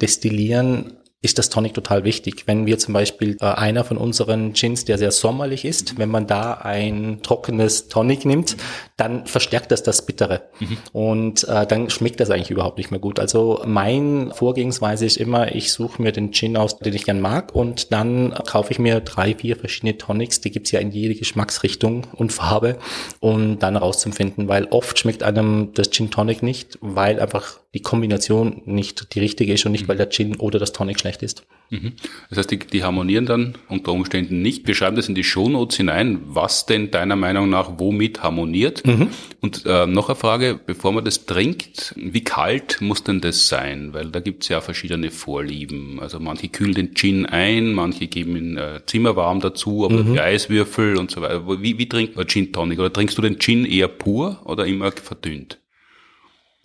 Destillieren ist das Tonic total wichtig. Wenn wir zum Beispiel äh, einer von unseren Gins, der sehr sommerlich ist, wenn man da ein trockenes Tonic nimmt, dann verstärkt das das Bittere. Mhm. Und äh, dann schmeckt das eigentlich überhaupt nicht mehr gut. Also mein Vorgehensweise ist immer, ich suche mir den Gin aus, den ich gern mag und dann kaufe ich mir drei, vier verschiedene Tonics, die gibt's ja in jede Geschmacksrichtung und Farbe, um dann rauszufinden, weil oft schmeckt einem das Gin Tonic nicht, weil einfach die Kombination nicht die richtige ist und nicht, weil der Gin oder das Tonic schlecht ist. Mhm. Das heißt, die, die harmonieren dann unter Umständen nicht. Wir schreiben das in die Shownotes hinein, was denn deiner Meinung nach womit harmoniert. Mhm. Und äh, noch eine Frage, bevor man das trinkt, wie kalt muss denn das sein? Weil da gibt's ja verschiedene Vorlieben. Also manche kühlen den Gin ein, manche geben ihn äh, zimmerwarm dazu, aber mhm. Eiswürfel und so weiter. Wie, wie trinkt man Gin Tonic? Oder trinkst du den Gin eher pur oder immer verdünnt?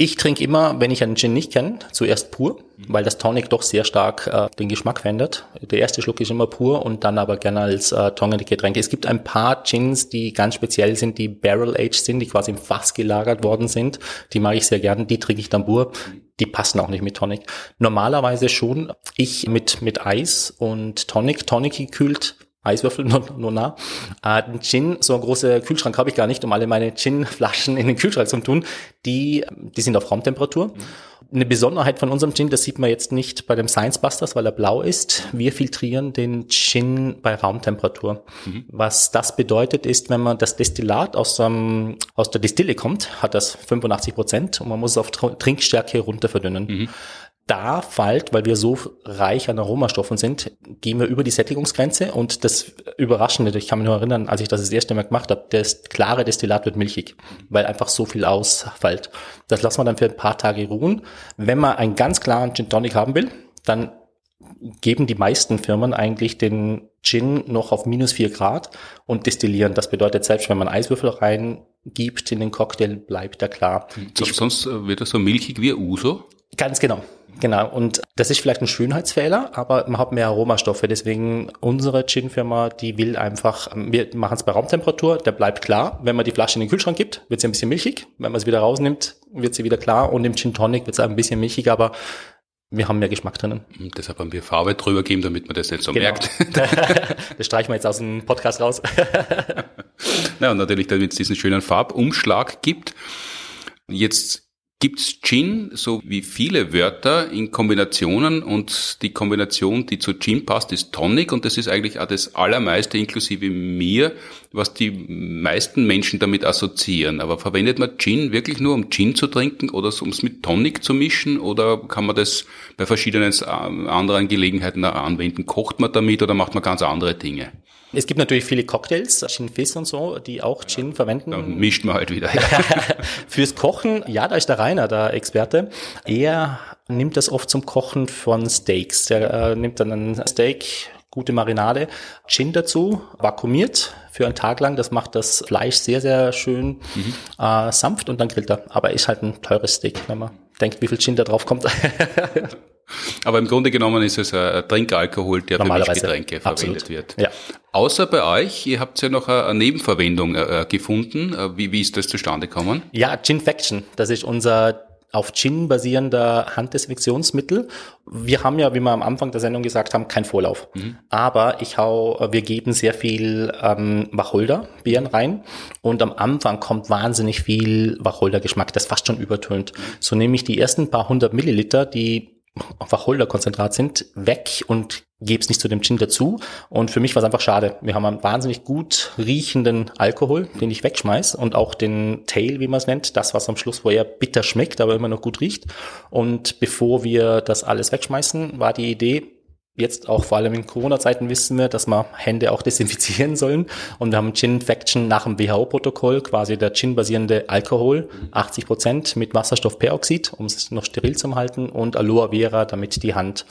Ich trinke immer, wenn ich einen Gin nicht kenne, zuerst pur, weil das Tonic doch sehr stark äh, den Geschmack verändert. Der erste Schluck ist immer pur und dann aber gerne als äh, Getränke. Es gibt ein paar Gins, die ganz speziell sind, die Barrel-Aged sind, die quasi im Fass gelagert worden sind. Die mag ich sehr gerne, die trinke ich dann pur. Die passen auch nicht mit Tonic. Normalerweise schon. Ich mit, mit Eis und Tonic. Tonic gekühlt Eiswürfel nur, nur nah. Äh, Gin, so ein großer Kühlschrank habe ich gar nicht, um alle meine Gin-Flaschen in den Kühlschrank zu tun. Die, die sind auf Raumtemperatur. Mhm. Eine Besonderheit von unserem Gin, das sieht man jetzt nicht bei dem Science Busters, weil er blau ist. Wir filtrieren den Gin bei Raumtemperatur. Mhm. Was das bedeutet, ist, wenn man das Destillat aus, ähm, aus der Distille kommt, hat das 85 Prozent und man muss es auf Trinkstärke runter verdünnen. Mhm da fällt, weil wir so reich an Aromastoffen sind, gehen wir über die Sättigungsgrenze und das Überraschende, ich kann mich nur erinnern, als ich das das erste Mal gemacht habe, das klare Destillat wird milchig, weil einfach so viel ausfällt. Das lassen wir dann für ein paar Tage ruhen. Wenn man einen ganz klaren Gin Tonic haben will, dann geben die meisten Firmen eigentlich den Gin noch auf minus vier Grad und destillieren. Das bedeutet, selbst wenn man Eiswürfel reingibt in den Cocktail, bleibt er klar. Sonst wird er so milchig wie Uso? Ganz genau. Genau, und das ist vielleicht ein Schönheitsfehler, aber man hat mehr Aromastoffe. Deswegen unsere Gin-Firma, die will einfach, wir machen es bei Raumtemperatur, der bleibt klar. Wenn man die Flasche in den Kühlschrank gibt, wird sie ein bisschen milchig. Wenn man es wieder rausnimmt, wird sie wieder klar. Und im Gin Tonic wird es ein bisschen milchig, aber wir haben mehr Geschmack drinnen. Und deshalb haben wir Farbe drüber gegeben, damit man das nicht so genau. merkt. das streichen wir jetzt aus dem Podcast raus. Na, und natürlich, damit es diesen schönen Farbumschlag gibt. Jetzt Gibt's Gin, so wie viele Wörter in Kombinationen und die Kombination, die zu Gin passt, ist Tonic und das ist eigentlich auch das Allermeiste inklusive mir, was die meisten Menschen damit assoziieren. Aber verwendet man Gin wirklich nur, um Gin zu trinken oder um es mit Tonic zu mischen oder kann man das bei verschiedenen anderen Gelegenheiten anwenden? Kocht man damit oder macht man ganz andere Dinge? Es gibt natürlich viele Cocktails, Gin Fizz und so, die auch Gin verwenden. Dann mischt man halt wieder. Ja. Fürs Kochen, ja, da ist der Rainer der Experte. Er nimmt das oft zum Kochen von Steaks. Der äh, nimmt dann ein Steak, gute Marinade, Gin dazu, vakuumiert für einen Tag lang. Das macht das Fleisch sehr, sehr schön mhm. äh, sanft und dann grillt er. Aber ist halt ein teures Steak, wenn man denkt, wie viel Gin da drauf kommt. Aber im Grunde genommen ist es ein Trinkalkohol, der für Mischgetränke verwendet wird. Ja. Außer bei euch, ihr habt ja noch eine Nebenverwendung äh, gefunden. Äh, wie, wie ist das zustande gekommen? Ja, Ginfaction. Das ist unser auf Gin basierender Handdesinfektionsmittel. Wir haben ja, wie wir am Anfang der Sendung gesagt haben, keinen Vorlauf. Mhm. Aber ich hau, wir geben sehr viel ähm, Wacholderbeeren rein und am Anfang kommt wahnsinnig viel Wacholdergeschmack, das fast schon übertönt. Mhm. So nehme ich die ersten paar hundert Milliliter, die Wacholderkonzentrat sind, weg und gebe es nicht zu dem Gin dazu. Und für mich war es einfach schade. Wir haben einen wahnsinnig gut riechenden Alkohol, den ich wegschmeiß und auch den Tail, wie man es nennt, das, was am Schluss, wo er bitter schmeckt, aber immer noch gut riecht. Und bevor wir das alles wegschmeißen, war die Idee, jetzt auch vor allem in Corona-Zeiten wissen wir, dass wir Hände auch desinfizieren sollen. Und wir haben Gin-Infection nach dem WHO-Protokoll, quasi der Gin-basierende Alkohol, 80 Prozent mit Wasserstoffperoxid, um es noch steril zu halten, und Aloe Vera, damit die Hand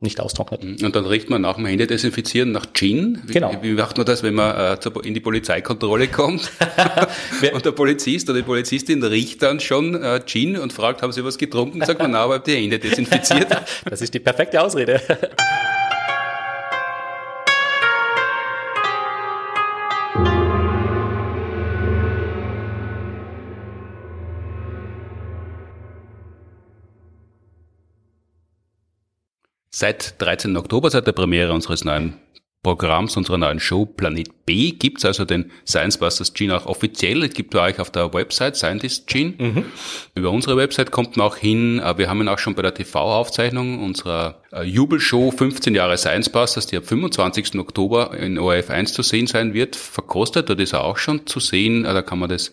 nicht austrocknet. Mhm. Und dann riecht man nach dem Hände desinfizieren nach Gin. Wie, genau. Wie macht man das, wenn man äh, in die Polizeikontrolle kommt und der Polizist oder die Polizistin riecht dann schon äh, Gin und fragt, haben Sie was getrunken? Sagt man, na, aber die Hände desinfiziert. das ist die perfekte Ausrede. Seit 13. Oktober, seit der Premiere unseres neuen Programms, unserer neuen Show Planet B, gibt's also den Science Busters Gene auch offiziell. Es gibt euch auf der Website Scientist Gene. Mhm. Über unsere Website kommt man auch hin. Äh, wir haben ihn auch schon bei der TV-Aufzeichnung unserer äh, Jubelshow 15 Jahre Science Busters, die am 25. Oktober in ORF 1 zu sehen sein wird, verkostet. Dort ist er auch schon zu sehen. Äh, da kann man das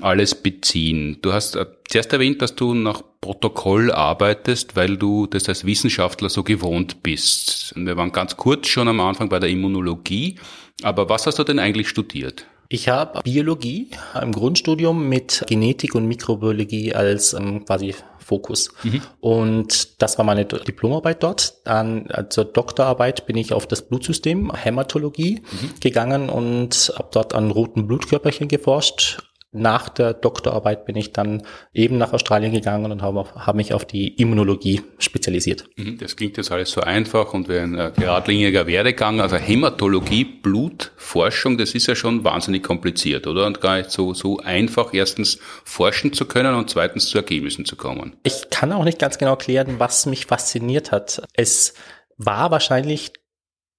alles beziehen. Du hast äh, zuerst erwähnt, dass du nach Protokoll arbeitest, weil du das als Wissenschaftler so gewohnt bist. Wir waren ganz kurz schon am Anfang bei der Immunologie, aber was hast du denn eigentlich studiert? Ich habe Biologie im Grundstudium mit Genetik und Mikrobiologie als ähm, quasi Fokus. Mhm. Und das war meine Diplomarbeit dort. Dann äh, zur Doktorarbeit bin ich auf das Blutsystem, Hämatologie, mhm. gegangen und habe dort an roten Blutkörperchen geforscht nach der Doktorarbeit bin ich dann eben nach Australien gegangen und habe, hab mich auf die Immunologie spezialisiert. Mhm, das klingt jetzt alles so einfach und wie ein äh, geradliniger Werdegang. Also Hämatologie, Blutforschung, das ist ja schon wahnsinnig kompliziert, oder? Und gar nicht so, so einfach, erstens forschen zu können und zweitens zu Ergebnissen zu kommen. Ich kann auch nicht ganz genau erklären, was mich fasziniert hat. Es war wahrscheinlich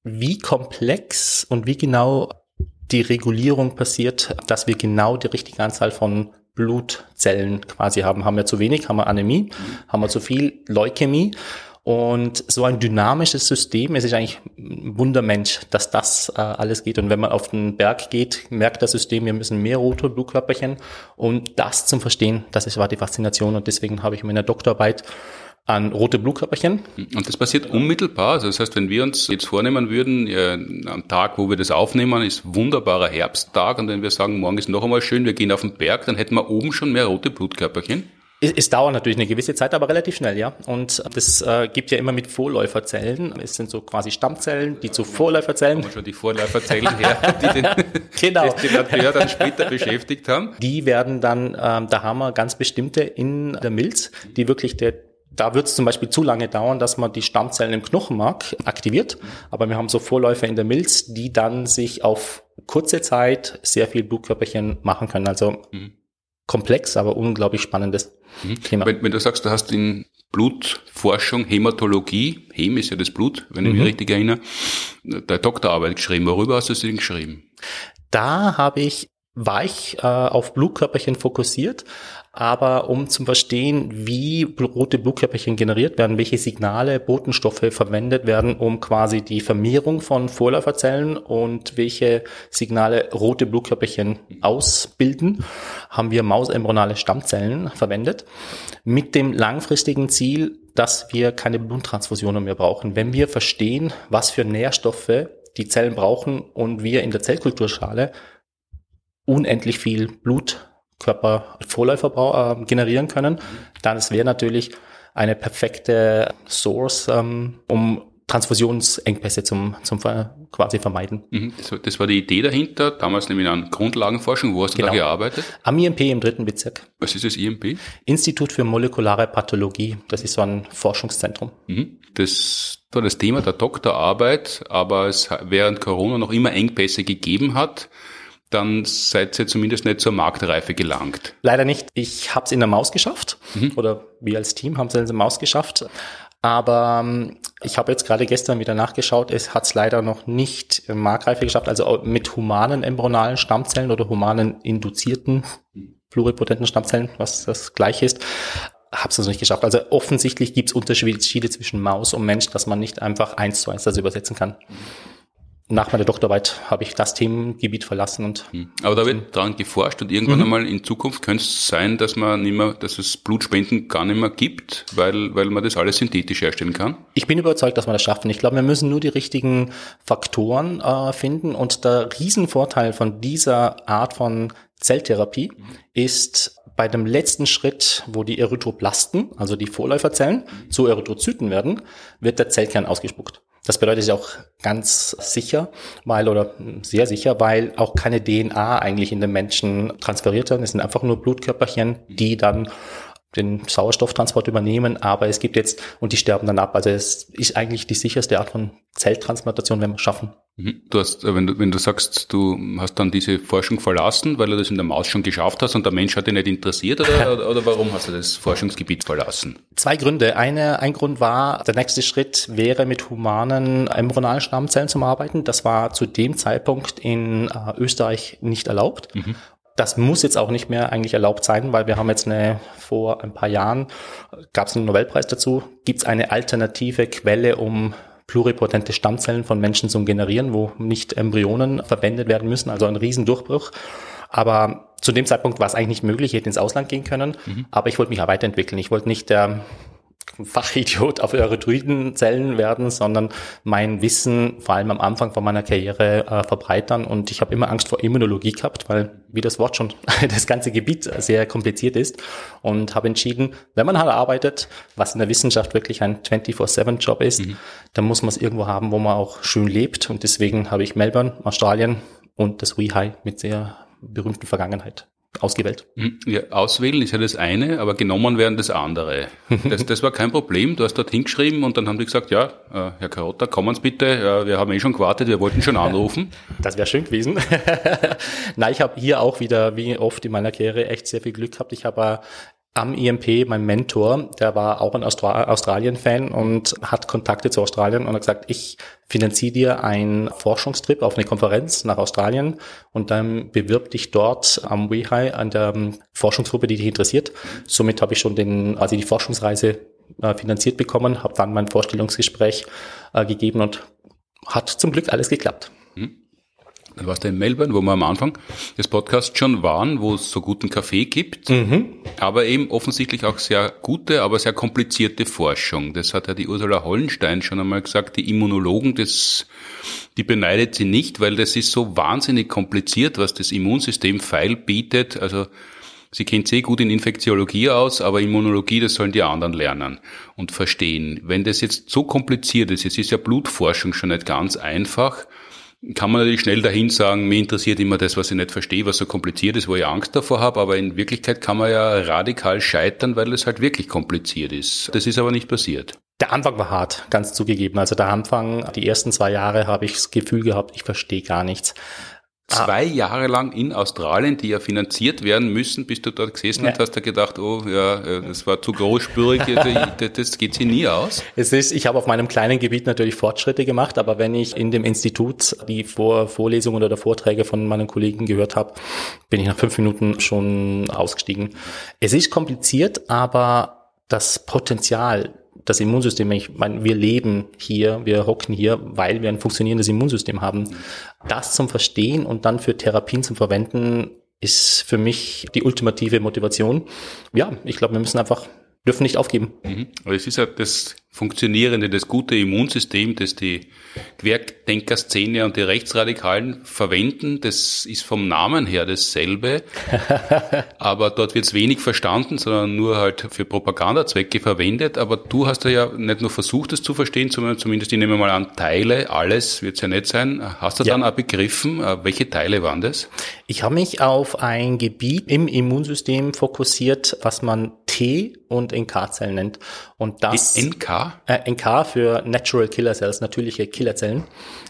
wie komplex und wie genau die Regulierung passiert, dass wir genau die richtige Anzahl von Blutzellen quasi haben. Haben wir zu wenig, haben wir Anämie, haben wir zu viel Leukämie. Und so ein dynamisches System, es ist eigentlich ein Wundermensch, dass das äh, alles geht. Und wenn man auf den Berg geht, merkt das System, wir müssen mehr rote Blutkörperchen. Und das zum Verstehen, das war die Faszination. Und deswegen habe ich in meiner Doktorarbeit an rote Blutkörperchen. Und das passiert unmittelbar. Also das heißt, wenn wir uns jetzt vornehmen würden, ja, am Tag, wo wir das aufnehmen, ist wunderbarer Herbsttag und wenn wir sagen, morgen ist noch einmal schön, wir gehen auf den Berg, dann hätten wir oben schon mehr rote Blutkörperchen. Es, es dauert natürlich eine gewisse Zeit, aber relativ schnell, ja. Und das äh, gibt ja immer mit Vorläuferzellen. Es sind so quasi Stammzellen, die zu Vorläuferzellen. Haben schon die Vorläuferzellen her, die den, genau. die dann später beschäftigt haben. Die werden dann, ähm, da haben wir ganz bestimmte in der Milz, die wirklich der da wird es zum Beispiel zu lange dauern, dass man die Stammzellen im Knochenmark aktiviert. Aber wir haben so Vorläufer in der Milz, die dann sich auf kurze Zeit sehr viel Blutkörperchen machen können. Also mhm. komplex, aber unglaublich spannendes mhm. Thema. Wenn, wenn, du sagst, du hast in Blutforschung, Hämatologie, Hem ist ja das Blut, wenn ich mich mhm. richtig erinnere, der Doktorarbeit geschrieben. Worüber hast du sie denn geschrieben? Da habe ich war ich äh, auf Blutkörperchen fokussiert, aber um zu verstehen, wie rote Blutkörperchen generiert werden, welche Signale, Botenstoffe verwendet werden, um quasi die Vermehrung von Vorläuferzellen und welche Signale rote Blutkörperchen ausbilden, haben wir mausembryonale Stammzellen verwendet, mit dem langfristigen Ziel, dass wir keine Bluttransfusionen mehr brauchen. Wenn wir verstehen, was für Nährstoffe die Zellen brauchen und wir in der Zellkulturschale unendlich viel Blut Körpervorläufer äh, generieren können, dann es wäre natürlich eine perfekte Source, ähm, um Transfusionsengpässe zum, zum quasi vermeiden. Mhm. Das, war, das war die Idee dahinter, damals nämlich an Grundlagenforschung. Wo hast du genau. da gearbeitet? Am IMP im dritten Bezirk. Was ist das IMP? Institut für molekulare Pathologie. Das ist so ein Forschungszentrum. Mhm. Das war das Thema der Doktorarbeit, aber es während Corona noch immer Engpässe gegeben hat dann seid ihr zumindest nicht zur Marktreife gelangt. Leider nicht. Ich habe es in der Maus geschafft mhm. oder wir als Team haben es in der Maus geschafft. Aber ähm, ich habe jetzt gerade gestern wieder nachgeschaut, es hat es leider noch nicht Marktreife geschafft, also mit humanen embryonalen Stammzellen oder humanen induzierten pluripotenten Stammzellen, was das gleiche ist, habe es noch nicht geschafft. Also offensichtlich gibt es Unterschiede zwischen Maus und Mensch, dass man nicht einfach eins zu eins das übersetzen kann. Nach meiner Doktorarbeit habe ich das Themengebiet verlassen und. Hm. Aber da wird daran geforscht und irgendwann mhm. einmal in Zukunft könnte es sein, dass man nicht mehr, dass es Blutspenden gar nicht mehr gibt, weil, weil man das alles synthetisch herstellen kann? Ich bin überzeugt, dass wir das schaffen. Ich glaube, wir müssen nur die richtigen Faktoren äh, finden und der Riesenvorteil von dieser Art von Zelltherapie mhm. ist bei dem letzten Schritt, wo die Erythroplasten, also die Vorläuferzellen, mhm. zu Erythrozyten werden, wird der Zellkern ausgespuckt. Das bedeutet ist auch ganz sicher, weil oder sehr sicher, weil auch keine DNA eigentlich in den Menschen transferiert wird. Es sind einfach nur Blutkörperchen, die dann den Sauerstofftransport übernehmen, aber es gibt jetzt, und die sterben dann ab. Also es ist eigentlich die sicherste Art von Zelltransplantation, wenn wir es schaffen. Mhm. Du hast, äh, wenn du, wenn du sagst, du hast dann diese Forschung verlassen, weil du das in der Maus schon geschafft hast und der Mensch hat dich nicht interessiert, oder, oder warum hast du das Forschungsgebiet verlassen? Zwei Gründe. Eine, ein Grund war, der nächste Schritt wäre mit humanen embryonalen Stammzellen zu arbeiten. Das war zu dem Zeitpunkt in äh, Österreich nicht erlaubt. Mhm. Das muss jetzt auch nicht mehr eigentlich erlaubt sein, weil wir haben jetzt eine, vor ein paar Jahren gab es einen Nobelpreis dazu, gibt es eine alternative Quelle, um pluripotente Stammzellen von Menschen zu generieren, wo nicht Embryonen verwendet werden müssen, also ein Riesendurchbruch. Aber zu dem Zeitpunkt war es eigentlich nicht möglich, ich hätte ins Ausland gehen können, mhm. aber ich wollte mich ja weiterentwickeln. Ich wollte nicht der Fachidiot auf Erythroidenzellen werden, sondern mein Wissen vor allem am Anfang von meiner Karriere äh, verbreitern. Und ich habe immer Angst vor Immunologie gehabt, weil, wie das Wort schon, das ganze Gebiet sehr kompliziert ist. Und habe entschieden, wenn man halt arbeitet, was in der Wissenschaft wirklich ein 24-7-Job ist, mhm. dann muss man es irgendwo haben, wo man auch schön lebt. Und deswegen habe ich Melbourne, Australien und das WeHi mit sehr berühmten Vergangenheit ausgewählt. Hm, ja, auswählen ist ja das eine, aber genommen werden das andere. Das, das war kein Problem. Du hast dort hingeschrieben und dann haben die gesagt, ja, äh, Herr Karotta, kommen Sie bitte. Wir haben eh schon gewartet, wir wollten schon anrufen. Das wäre schön gewesen. Nein, ich habe hier auch wieder, wie oft in meiner Karriere, echt sehr viel Glück gehabt. Ich habe am IMP, mein Mentor, der war auch ein Austra Australien-Fan und hat Kontakte zu Australien und hat gesagt, ich finanziere dir einen Forschungstrip auf eine Konferenz nach Australien und dann bewirb dich dort am WeHi an der Forschungsgruppe, die dich interessiert. Somit habe ich schon den, also die Forschungsreise äh, finanziert bekommen, habe dann mein Vorstellungsgespräch äh, gegeben und hat zum Glück alles geklappt. Dann warst du in Melbourne, wo wir am Anfang des Podcasts schon waren, wo es so guten Kaffee gibt, mhm. aber eben offensichtlich auch sehr gute, aber sehr komplizierte Forschung. Das hat ja die Ursula Hollenstein schon einmal gesagt, die Immunologen, das, die beneidet sie nicht, weil das ist so wahnsinnig kompliziert, was das Immunsystem feil bietet. Also Sie kennt sehr gut in Infektiologie aus, aber Immunologie, das sollen die anderen lernen und verstehen. Wenn das jetzt so kompliziert ist, jetzt ist ja Blutforschung schon nicht ganz einfach, kann man natürlich schnell dahin sagen, mir interessiert immer das, was ich nicht verstehe, was so kompliziert ist, wo ich Angst davor habe, aber in Wirklichkeit kann man ja radikal scheitern, weil es halt wirklich kompliziert ist. Das ist aber nicht passiert. Der Anfang war hart, ganz zugegeben. Also der Anfang, die ersten zwei Jahre habe ich das Gefühl gehabt, ich verstehe gar nichts. Zwei ah. Jahre lang in Australien, die ja finanziert werden müssen, bist du dort gesessen ja. und hast da gedacht, oh ja, äh, das war zu großspürig, das geht sich nie aus. Es ist, ich habe auf meinem kleinen Gebiet natürlich Fortschritte gemacht, aber wenn ich in dem Institut die Vor Vorlesungen oder Vorträge von meinen Kollegen gehört habe, bin ich nach fünf Minuten schon ausgestiegen. Es ist kompliziert, aber das Potenzial das Immunsystem, ich meine, wir leben hier, wir hocken hier, weil wir ein funktionierendes Immunsystem haben. Das zum Verstehen und dann für Therapien zum Verwenden ist für mich die ultimative Motivation. Ja, ich glaube, wir müssen einfach, dürfen nicht aufgeben. Mhm. Aber es ist ja das funktionierende, das gute Immunsystem, das die Querdenker-Szene und die Rechtsradikalen verwenden, das ist vom Namen her dasselbe, aber dort wird es wenig verstanden, sondern nur halt für Propagandazwecke verwendet. Aber du hast ja nicht nur versucht, das zu verstehen, sondern zumindest, ich nehme mal an, Teile, alles wird es ja nicht sein. Hast du ja. dann auch begriffen, äh, welche Teile waren das? Ich habe mich auf ein Gebiet im Immunsystem fokussiert, was man T und NK-Zellen nennt. Und das NK? Äh, NK für Natural Killer Cells, natürliche Killerzellen.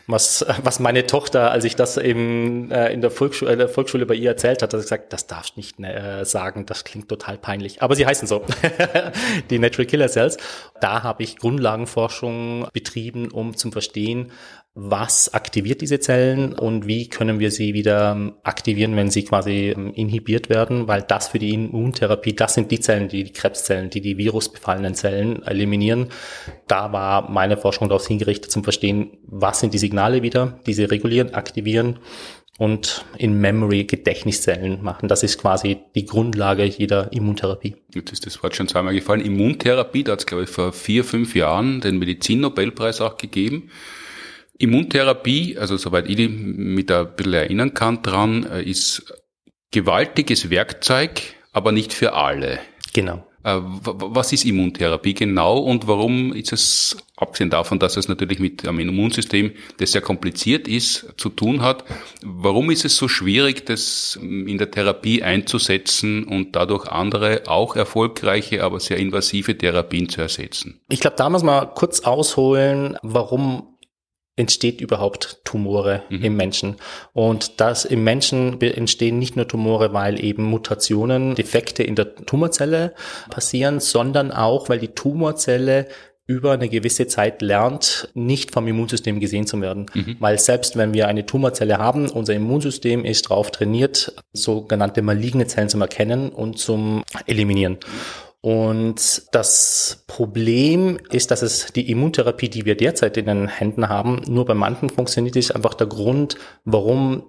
Was, was meine Tochter, als ich das eben äh, in der Volksschule, äh, der Volksschule bei ihr erzählt hat, hat sie gesagt, das darfst nicht äh, sagen, das klingt total peinlich. Aber sie heißen so, die Natural Killer Cells. Da habe ich Grundlagenforschung betrieben, um zu verstehen, was aktiviert diese Zellen und wie können wir sie wieder ähm, aktivieren, wenn sie quasi ähm, inhibiert werden, weil das für die Immuntherapie, das sind die Zellen, die die Krebszellen, die die virusbefallenen Zellen eliminieren. Da war meine Forschung darauf hingerichtet, zum Verstehen, was sind die Signale, wieder, diese regulieren, aktivieren und in Memory Gedächtniszellen machen. Das ist quasi die Grundlage jeder Immuntherapie. Jetzt ist das Wort schon zweimal gefallen. Immuntherapie, da hat es, glaube ich, vor vier, fünf Jahren den Medizinnobelpreis auch gegeben. Immuntherapie, also soweit ich mich da ein bisschen erinnern kann dran, äh, ist gewaltiges Werkzeug, aber nicht für alle. Genau. Äh, was ist Immuntherapie genau und warum ist es, abgesehen davon, dass es natürlich mit einem Immunsystem, das sehr kompliziert ist, zu tun hat, warum ist es so schwierig, das in der Therapie einzusetzen und dadurch andere, auch erfolgreiche, aber sehr invasive Therapien zu ersetzen? Ich glaube, da muss man kurz ausholen, warum entsteht überhaupt Tumore mhm. im Menschen. Und das im Menschen entstehen nicht nur Tumore, weil eben Mutationen, Defekte in der Tumorzelle passieren, sondern auch, weil die Tumorzelle über eine gewisse Zeit lernt, nicht vom Immunsystem gesehen zu werden. Mhm. Weil selbst wenn wir eine Tumorzelle haben, unser Immunsystem ist darauf trainiert, sogenannte maligne Zellen zu erkennen und zum Eliminieren. Und das Problem ist, dass es die Immuntherapie, die wir derzeit in den Händen haben, nur bei manchen funktioniert, ist einfach der Grund, warum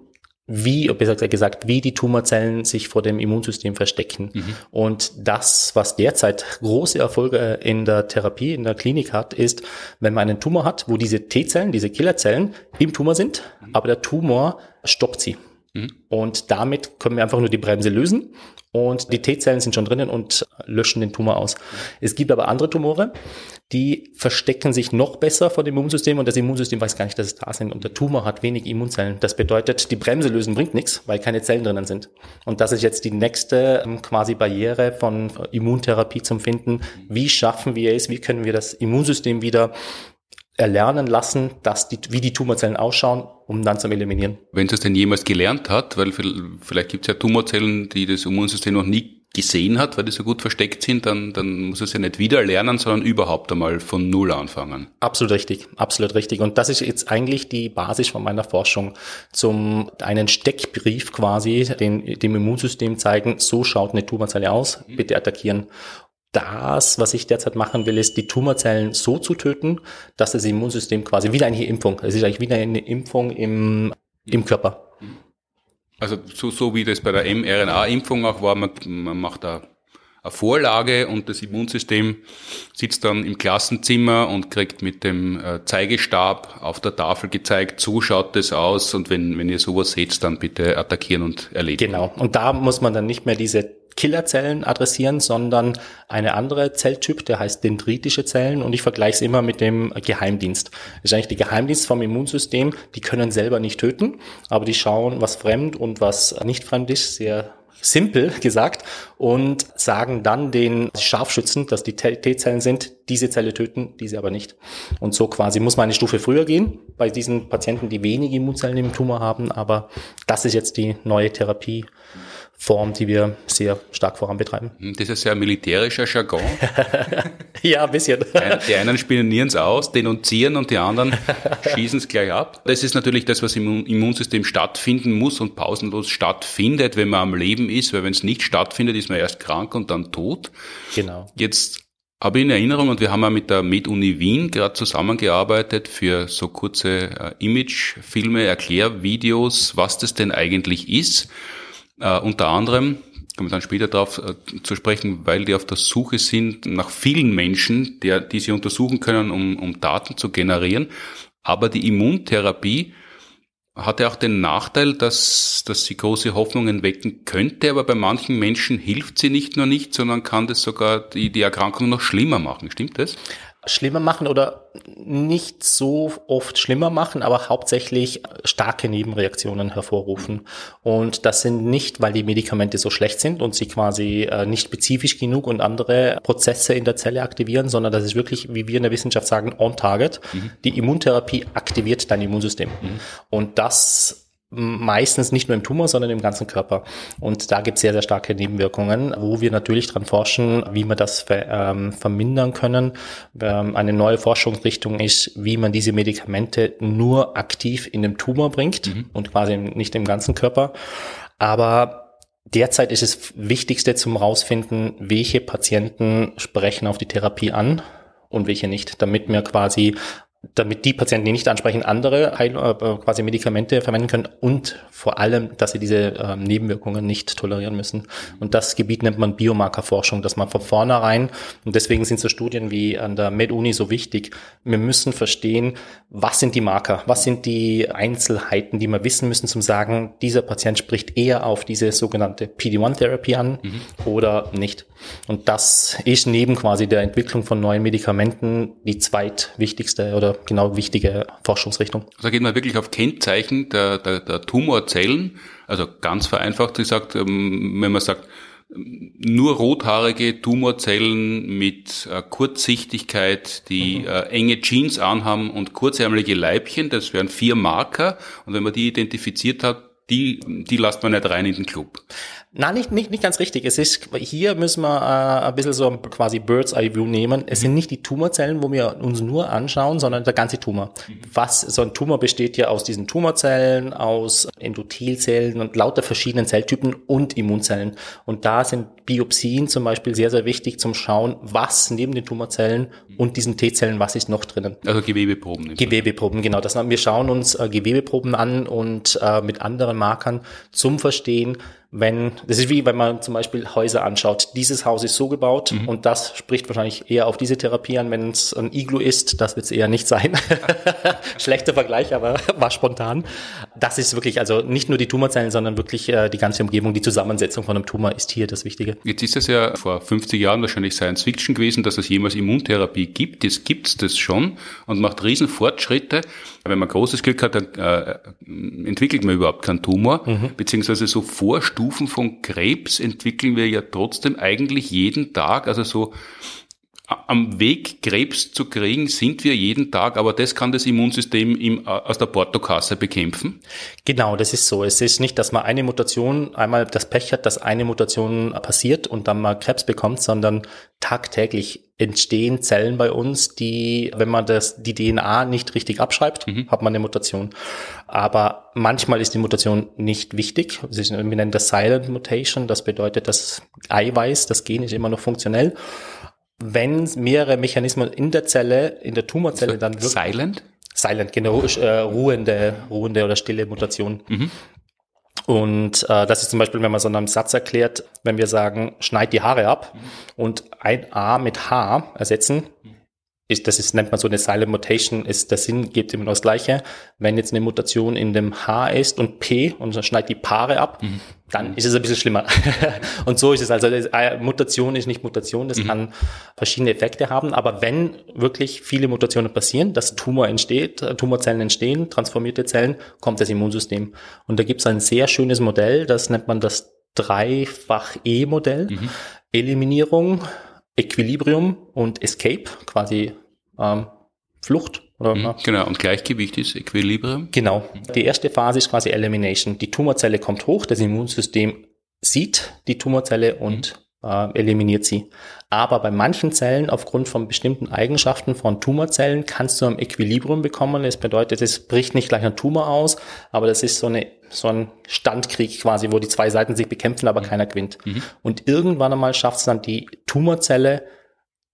wie, besser gesagt, wie die Tumorzellen sich vor dem Immunsystem verstecken. Mhm. Und das, was derzeit große Erfolge in der Therapie, in der Klinik hat, ist, wenn man einen Tumor hat, wo diese T-Zellen, diese Killerzellen im Tumor sind, mhm. aber der Tumor stoppt sie. Mhm. Und damit können wir einfach nur die Bremse lösen und die T-Zellen sind schon drinnen und löschen den Tumor aus. Es gibt aber andere Tumore, die verstecken sich noch besser vor dem Immunsystem und das Immunsystem weiß gar nicht, dass es da sind und der Tumor hat wenig Immunzellen. Das bedeutet, die Bremse lösen bringt nichts, weil keine Zellen drinnen sind. Und das ist jetzt die nächste ähm, quasi Barriere von Immuntherapie zum Finden. Wie schaffen wir es? Wie können wir das Immunsystem wieder erlernen lassen, dass die, wie die Tumorzellen ausschauen, um dann zu eliminieren. Wenn es denn jemals gelernt hat, weil vielleicht gibt es ja Tumorzellen, die das Immunsystem noch nie gesehen hat, weil die so gut versteckt sind, dann, dann muss es ja nicht wieder lernen, sondern überhaupt einmal von Null anfangen. Absolut richtig, absolut richtig. Und das ist jetzt eigentlich die Basis von meiner Forschung, zum einen Steckbrief quasi den, dem Immunsystem zeigen, so schaut eine Tumorzelle aus, bitte attackieren das, was ich derzeit machen will, ist, die Tumorzellen so zu töten, dass das Immunsystem quasi wieder eine Impfung, es ist eigentlich wieder eine Impfung im, im Körper. Also so, so wie das bei der mRNA-Impfung auch war, man, man macht da eine Vorlage und das Immunsystem sitzt dann im Klassenzimmer und kriegt mit dem äh, Zeigestab auf der Tafel gezeigt, so schaut das aus und wenn, wenn ihr sowas seht, dann bitte attackieren und erledigen. Genau. Und da muss man dann nicht mehr diese Killerzellen adressieren, sondern eine andere Zelltyp, der heißt dendritische Zellen. Und ich vergleiche es immer mit dem Geheimdienst. Das ist eigentlich die Geheimdienst vom Immunsystem, die können selber nicht töten, aber die schauen, was fremd und was nicht fremd ist, sehr simpel gesagt. Und sagen dann den Scharfschützen, dass die T-Zellen sind, diese Zelle töten, diese aber nicht. Und so quasi muss man eine Stufe früher gehen bei diesen Patienten, die wenige Immunzellen im Tumor haben, aber das ist jetzt die neue Therapie Form, die wir sehr stark voranbetreiben. Hm, das ist ja militärischer Jargon. ja, ein bisschen. Die einen spionieren es aus, denunzieren und die anderen schießen es gleich ab. Das ist natürlich das, was im Immunsystem stattfinden muss und pausenlos stattfindet, wenn man am Leben ist, weil wenn es nicht stattfindet, ist man erst krank und dann tot. Genau. Jetzt habe ich in Erinnerung und wir haben ja mit der MedUni Wien gerade zusammengearbeitet für so kurze äh, Imagefilme, Erklärvideos, was das denn eigentlich ist. Äh, unter anderem, kommen wir dann später darauf äh, zu sprechen, weil die auf der Suche sind nach vielen Menschen, der, die sie untersuchen können, um, um Daten zu generieren. Aber die Immuntherapie hat ja auch den Nachteil, dass, dass sie große Hoffnungen wecken könnte, aber bei manchen Menschen hilft sie nicht nur nicht, sondern kann das sogar die, die Erkrankung noch schlimmer machen. Stimmt das? Schlimmer machen oder nicht so oft schlimmer machen, aber hauptsächlich starke Nebenreaktionen hervorrufen. Und das sind nicht, weil die Medikamente so schlecht sind und sie quasi äh, nicht spezifisch genug und andere Prozesse in der Zelle aktivieren, sondern das ist wirklich, wie wir in der Wissenschaft sagen, on target. Mhm. Die Immuntherapie aktiviert dein Immunsystem. Mhm. Und das meistens nicht nur im Tumor, sondern im ganzen Körper. Und da gibt es sehr, sehr starke Nebenwirkungen, wo wir natürlich dran forschen, wie wir das ver, ähm, vermindern können. Ähm, eine neue Forschungsrichtung ist, wie man diese Medikamente nur aktiv in den Tumor bringt mhm. und quasi nicht im ganzen Körper. Aber derzeit ist es Wichtigste zum rausfinden, welche Patienten sprechen auf die Therapie an und welche nicht, damit wir quasi damit die Patienten, die nicht ansprechen, andere Heil äh, quasi Medikamente verwenden können und vor allem, dass sie diese äh, Nebenwirkungen nicht tolerieren müssen. Und das Gebiet nennt man Biomarkerforschung, dass man von vornherein, und deswegen sind so Studien wie an der MedUni so wichtig, wir müssen verstehen, was sind die Marker, was sind die Einzelheiten, die wir wissen müssen, zum sagen, dieser Patient spricht eher auf diese sogenannte PD-1-Therapie an mhm. oder nicht. Und das ist neben quasi der Entwicklung von neuen Medikamenten die zweitwichtigste oder genau wichtige Forschungsrichtung. Also geht man wirklich auf Kennzeichen der, der, der Tumorzellen, also ganz vereinfacht gesagt, ähm, wenn man sagt, nur rothaarige Tumorzellen mit äh, Kurzsichtigkeit, die mhm. äh, enge Jeans anhaben und kurzärmelige Leibchen, das wären vier Marker. Und wenn man die identifiziert hat, die, die lasst man nicht rein in den Club. Nein, nicht, nicht, nicht ganz richtig. Es ist, hier müssen wir äh, ein bisschen so quasi Bird's Eye View nehmen. Es sind nicht die Tumorzellen, wo wir uns nur anschauen, sondern der ganze Tumor. Was, so ein Tumor besteht ja aus diesen Tumorzellen, aus Endothelzellen und lauter verschiedenen Zelltypen und Immunzellen. Und da sind Biopsien zum Beispiel sehr, sehr wichtig zum Schauen, was neben den Tumorzellen und diesen T-Zellen, was ist noch drinnen. Also Gewebeproben. Gewebeproben, genau. Das, wir schauen uns äh, Gewebeproben an und äh, mit anderen Markern zum Verstehen, wenn, das ist wie, wenn man zum Beispiel Häuser anschaut. Dieses Haus ist so gebaut mhm. und das spricht wahrscheinlich eher auf diese Therapie an. Wenn es ein Iglu ist, das wird es eher nicht sein. Schlechter Vergleich, aber war spontan. Das ist wirklich, also nicht nur die Tumorzellen, sondern wirklich äh, die ganze Umgebung, die Zusammensetzung von einem Tumor ist hier das Wichtige. Jetzt ist es ja vor 50 Jahren wahrscheinlich Science Fiction gewesen, dass es jemals Immuntherapie gibt. Jetzt gibt's das schon und macht riesen Fortschritte. Wenn man großes Glück hat, dann äh, entwickelt man überhaupt keinen Tumor, mhm. beziehungsweise so Vorstufen Stufen von Krebs entwickeln wir ja trotzdem eigentlich jeden Tag. Also so am Weg, Krebs zu kriegen, sind wir jeden Tag, aber das kann das Immunsystem im, aus der Portokasse bekämpfen? Genau, das ist so. Es ist nicht, dass man eine Mutation, einmal das Pech hat, dass eine Mutation passiert und dann mal Krebs bekommt, sondern tagtäglich entstehen Zellen bei uns, die, wenn man das, die DNA nicht richtig abschreibt, mhm. hat man eine Mutation. Aber manchmal ist die Mutation nicht wichtig. Wir nennen das Silent Mutation. Das bedeutet, das Eiweiß, das Gen ist immer noch funktionell. Wenn mehrere Mechanismen in der Zelle, in der Tumorzelle so, dann wirklich. Silent? Silent, genau, äh, ruhende, ruhende oder stille Mutation. Mhm. Und äh, das ist zum Beispiel, wenn man so einen Satz erklärt, wenn wir sagen, schneid die Haare ab mhm. und ein A mit H ersetzen, ist, das ist, nennt man so eine Silent Mutation, ist der Sinn, gibt immer noch das Gleiche. Wenn jetzt eine Mutation in dem H ist und P und dann schneidet die Paare ab, mhm. dann ist es ein bisschen schlimmer. und so ist es. Also äh, Mutation ist nicht Mutation, das mhm. kann verschiedene Effekte haben. Aber wenn wirklich viele Mutationen passieren, dass Tumor entsteht, Tumorzellen entstehen, transformierte Zellen, kommt das Immunsystem. Und da gibt es ein sehr schönes Modell, das nennt man das Dreifach-E-Modell. Mhm. Eliminierung, Equilibrium und Escape, quasi ähm, Flucht. Oder, mhm, genau, und Gleichgewicht ist Equilibrium. Genau. Die erste Phase ist quasi Elimination. Die Tumorzelle kommt hoch, das Immunsystem sieht die Tumorzelle und mhm äh, eliminiert sie. Aber bei manchen Zellen, aufgrund von bestimmten Eigenschaften von Tumorzellen, kannst du ein Equilibrium bekommen. Das bedeutet, es bricht nicht gleich ein Tumor aus, aber das ist so, eine, so ein Standkrieg quasi, wo die zwei Seiten sich bekämpfen, aber mhm. keiner gewinnt. Mhm. Und irgendwann einmal schafft es dann die Tumorzelle,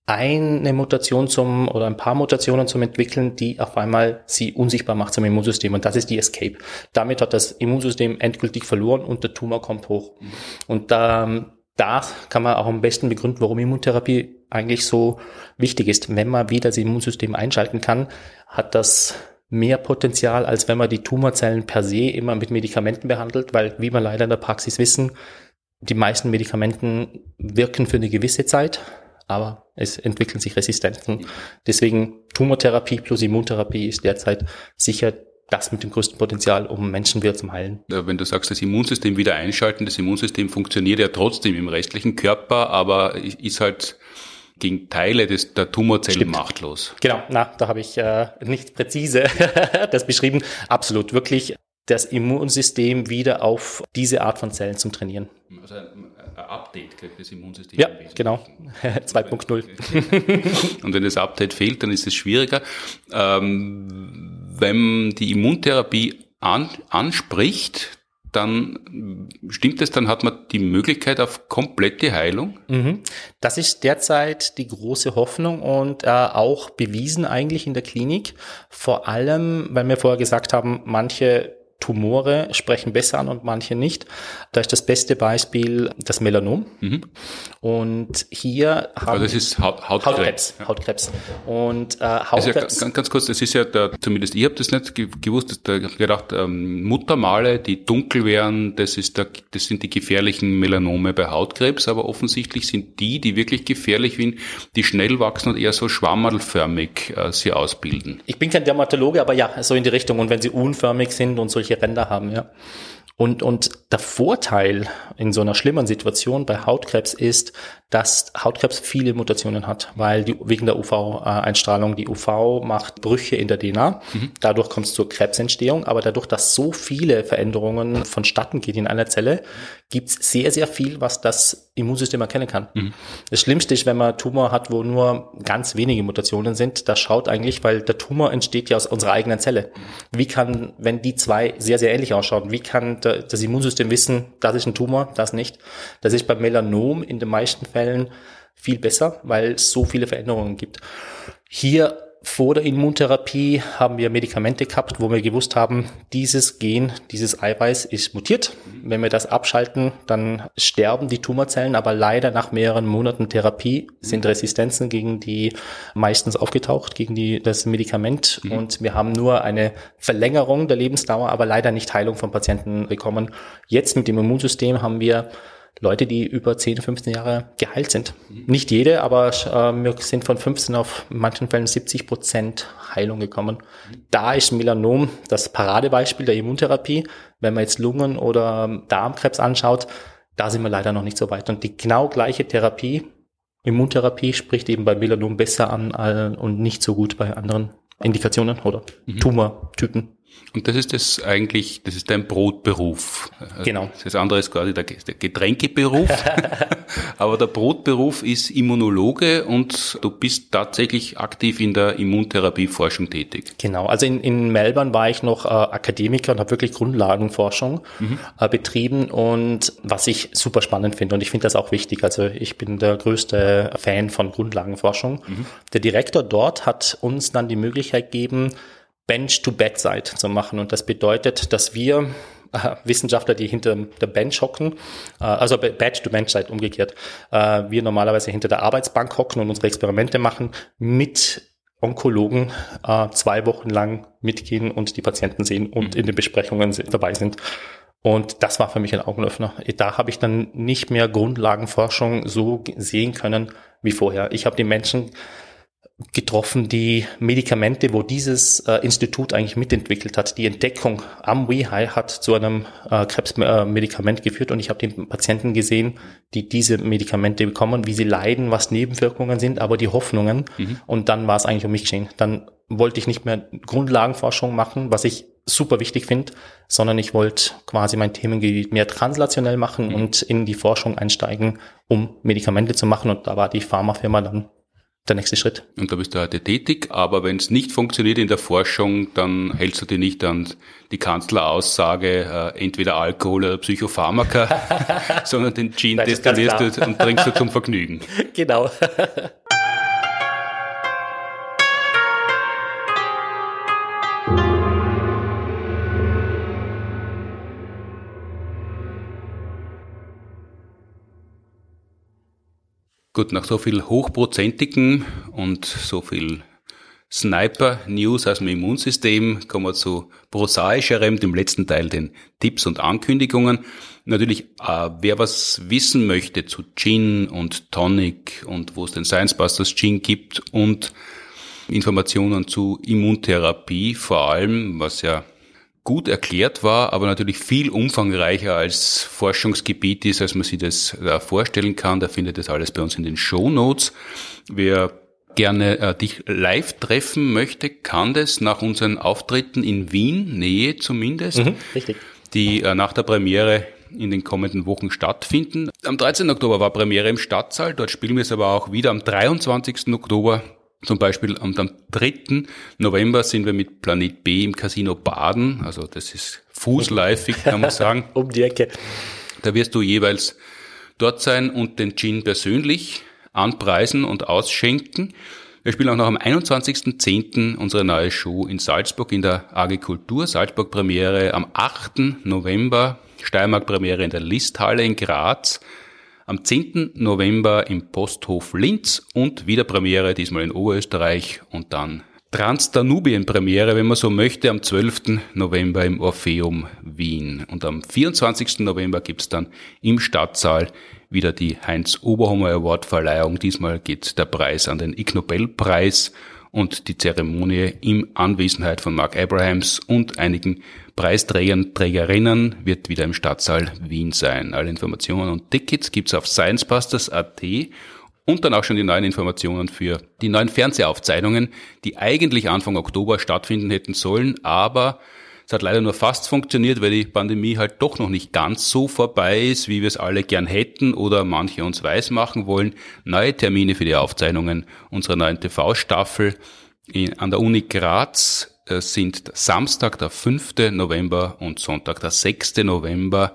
eine Mutation zum oder ein paar Mutationen zum entwickeln, die auf einmal sie unsichtbar macht zum Immunsystem. Und das ist die Escape. Damit hat das Immunsystem endgültig verloren und der Tumor kommt hoch. Mhm. Und da da kann man auch am besten begründen, warum Immuntherapie eigentlich so wichtig ist. Wenn man wieder das Immunsystem einschalten kann, hat das mehr Potenzial, als wenn man die Tumorzellen per se immer mit Medikamenten behandelt, weil, wie wir leider in der Praxis wissen, die meisten Medikamenten wirken für eine gewisse Zeit, aber es entwickeln sich Resistenzen. Deswegen Tumortherapie plus Immuntherapie ist derzeit sicher das mit dem größten Potenzial, um Menschen wieder zu heilen. Wenn du sagst, das Immunsystem wieder einschalten, das Immunsystem funktioniert ja trotzdem im restlichen Körper, aber ist halt gegen Teile des, der Tumorzellen Stimmt. machtlos. Genau, na, da habe ich äh, nicht präzise das beschrieben. Absolut, wirklich das Immunsystem wieder auf diese Art von Zellen zum Trainieren. Also Update kriegt das Immunsystem. Ja, genau. 2.0. Und wenn das Update fehlt, dann ist es schwieriger. Ähm, wenn die Immuntherapie an, anspricht, dann stimmt es, dann hat man die Möglichkeit auf komplette Heilung? Mhm. Das ist derzeit die große Hoffnung und äh, auch bewiesen eigentlich in der Klinik. Vor allem, weil wir vorher gesagt haben, manche Tumore sprechen besser an und manche nicht. Da ist das beste Beispiel das Melanom. Mhm. Und hier haben also das ist Haut, Hautkrebs. Hautkrebs. Ja. Hautkrebs. Und äh, Hautkrebs. Ja, ganz, ganz kurz, das ist ja der, zumindest ich habe das nicht gewusst, da habe gedacht, ähm, Muttermale, die dunkel wären, das ist der, das sind die gefährlichen Melanome bei Hautkrebs, aber offensichtlich sind die, die wirklich gefährlich sind, die schnell wachsen und eher so schwammerlförmig äh, sie ausbilden. Ich bin kein Dermatologe, aber ja, so in die Richtung. Und wenn sie unförmig sind und solche Ränder haben, ja. Und, und der Vorteil in so einer schlimmen Situation bei Hautkrebs ist, dass Hautkrebs viele Mutationen hat, weil die, wegen der UV-Einstrahlung, die UV macht Brüche in der DNA. Mhm. Dadurch kommt es zur Krebsentstehung, aber dadurch, dass so viele Veränderungen vonstatten gehen in einer Zelle, gibt es sehr, sehr viel, was das Immunsystem erkennen kann. Mhm. Das Schlimmste ist, wenn man Tumor hat, wo nur ganz wenige Mutationen sind, das schaut eigentlich, weil der Tumor entsteht ja aus unserer eigenen Zelle. Wie kann, wenn die zwei sehr, sehr ähnlich ausschauen, wie kann das Immunsystem wissen, das ist ein Tumor, das nicht? Das ist beim Melanom in den meisten Fällen viel besser, weil es so viele Veränderungen gibt. Hier vor der Immuntherapie haben wir Medikamente gehabt, wo wir gewusst haben, dieses Gen, dieses Eiweiß ist mutiert. Wenn wir das abschalten, dann sterben die Tumorzellen, aber leider nach mehreren Monaten Therapie sind Resistenzen gegen die meistens aufgetaucht, gegen die, das Medikament. Mhm. Und wir haben nur eine Verlängerung der Lebensdauer, aber leider nicht Heilung von Patienten bekommen. Jetzt mit dem Immunsystem haben wir Leute, die über 10, 15 Jahre geheilt sind. Nicht jede, aber äh, wir sind von 15 auf manchen Fällen 70 Prozent Heilung gekommen. Da ist Melanom das Paradebeispiel der Immuntherapie. Wenn man jetzt Lungen- oder Darmkrebs anschaut, da sind wir leider noch nicht so weit. Und die genau gleiche Therapie, Immuntherapie, spricht eben bei Melanom besser an äh, und nicht so gut bei anderen Indikationen oder mhm. Tumortypen. Und das ist das eigentlich, das ist dein Brotberuf. Genau. Das andere ist quasi der, Getränkeberuf. Aber der Brotberuf ist Immunologe und du bist tatsächlich aktiv in der Immuntherapieforschung tätig. Genau. Also in, in Melbourne war ich noch äh, Akademiker und habe wirklich Grundlagenforschung mhm. äh, betrieben und was ich super spannend finde und ich finde das auch wichtig. Also ich bin der größte Fan von Grundlagenforschung. Mhm. Der Direktor dort hat uns dann die Möglichkeit gegeben, Bench to Bedside zu machen. Und das bedeutet, dass wir äh, Wissenschaftler, die hinter der Bench hocken, äh, also Bench to Benchside umgekehrt, äh, wir normalerweise hinter der Arbeitsbank hocken und unsere Experimente machen, mit Onkologen äh, zwei Wochen lang mitgehen und die Patienten sehen und mhm. in den Besprechungen dabei sind. Und das war für mich ein Augenöffner. Da habe ich dann nicht mehr Grundlagenforschung so sehen können wie vorher. Ich habe die Menschen getroffen, die Medikamente, wo dieses äh, Institut eigentlich mitentwickelt hat. Die Entdeckung am WeHi hat zu einem äh, Krebsmedikament geführt und ich habe die Patienten gesehen, die diese Medikamente bekommen, wie sie leiden, was Nebenwirkungen sind, aber die Hoffnungen. Mhm. Und dann war es eigentlich um mich geschehen. Dann wollte ich nicht mehr Grundlagenforschung machen, was ich super wichtig finde, sondern ich wollte quasi mein Themengebiet mehr translationell machen mhm. und in die Forschung einsteigen, um Medikamente zu machen. Und da war die Pharmafirma dann der nächste Schritt. Und da bist du heute tätig, aber wenn es nicht funktioniert in der Forschung, dann hältst du dich nicht an die Kanzleraussage, äh, entweder Alkohol oder Psychopharmaka, sondern den Gin destillierst du und trinkst du zum Vergnügen. Genau. Gut, nach so viel hochprozentigen und so viel Sniper-News aus dem Immunsystem kommen wir zu prosaischerem, dem letzten Teil, den Tipps und Ankündigungen. Natürlich, äh, wer was wissen möchte zu Gin und Tonic und wo es den Science Busters Gin gibt und Informationen zu Immuntherapie vor allem, was ja gut erklärt war, aber natürlich viel umfangreicher als Forschungsgebiet ist, als man sich das äh, vorstellen kann. Da findet das alles bei uns in den Show Notes. Wer gerne äh, dich live treffen möchte, kann das nach unseren Auftritten in Wien, Nähe zumindest, mhm, die äh, nach der Premiere in den kommenden Wochen stattfinden. Am 13. Oktober war Premiere im Stadtsaal, dort spielen wir es aber auch wieder am 23. Oktober Zum Beispiel am, am 3. November sind wir mit Planet B im Casino Baden. Also das ist fußläufig, kann man sagen. um die Ecke. Da wirst du jeweils dort sein und den Gin persönlich anpreisen und ausschenken. Wir spielen auch noch am 21.10. unsere neue Show in Salzburg in der AG Kultur. Salzburg Premiere am 8. November, Steiermark Premiere in der Listhalle in Graz. Am 10. November im Posthof Linz und wieder Premiere, diesmal in Oberösterreich und dann Trans-Danubien-Premiere, wenn man so möchte, am 12. November im Orpheum Wien. Und am 24. November gibt's dann im Stadtsaal wieder die Heinz Oberhommer Award Verleihung. Diesmal geht der Preis an den Ig Nobel Preis und die Zeremonie in Anwesenheit von Mark Abrahams und einigen Preisträgern, Trägerinnen wird wieder im Stadtsaal Wien sein. Alle Informationen und Tickets gibt's auf sciencebusters.at und dann auch schon die neuen Informationen für die neuen Fernsehaufzeichnungen, die eigentlich Anfang Oktober stattfinden hätten sollen, aber es hat leider nur fast funktioniert, weil die Pandemie halt doch noch nicht ganz so vorbei ist, wie wir es alle gern hätten oder manche uns weismachen wollen. Neue Termine für die Aufzeichnungen unserer neuen TV-Staffel an der Uni Graz sind Samstag, der 5. November und Sonntag, der 6. November.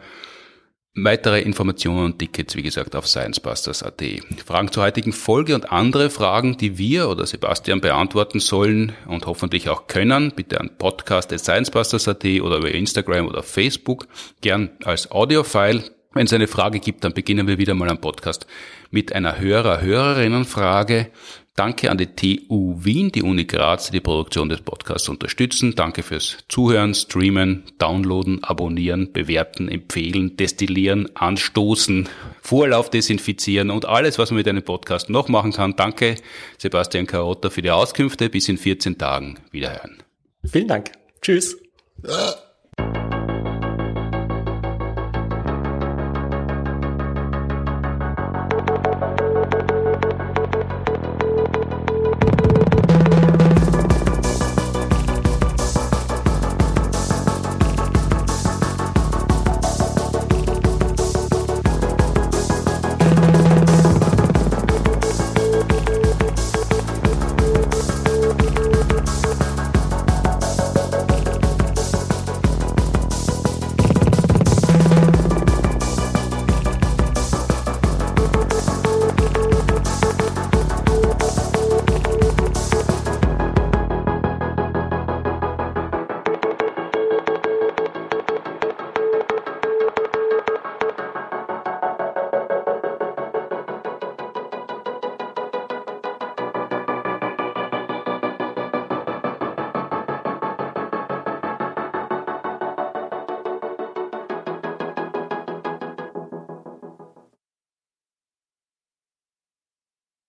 Weitere Informationen und Tickets, wie gesagt, auf sciencebusters.at. Fragen zur heutigen Folge und andere Fragen, die wir oder Sebastian beantworten sollen und hoffentlich auch können, bitte an podcast.sciencebusters.at oder über Instagram oder Facebook, gern als Audiofile. Wenn es eine Frage gibt, dann beginnen wir wieder mal am Podcast mit einer Hörer-Hörerinnenfrage. Danke an die TU Wien, die Uni Graz, die die Produktion des Podcasts unterstützen. Danke fürs Zuhören, Streamen, Downloaden, Abonnieren, Bewerten, Empfehlen, Destillieren, Anstoßen, Vorlauf desinfizieren und alles, was man mit einem Podcast noch machen kann. Danke, Sebastian Karotta, für die Auskünfte. Bis in 14 Tagen. Wiederhören. Vielen Dank. Tschüss.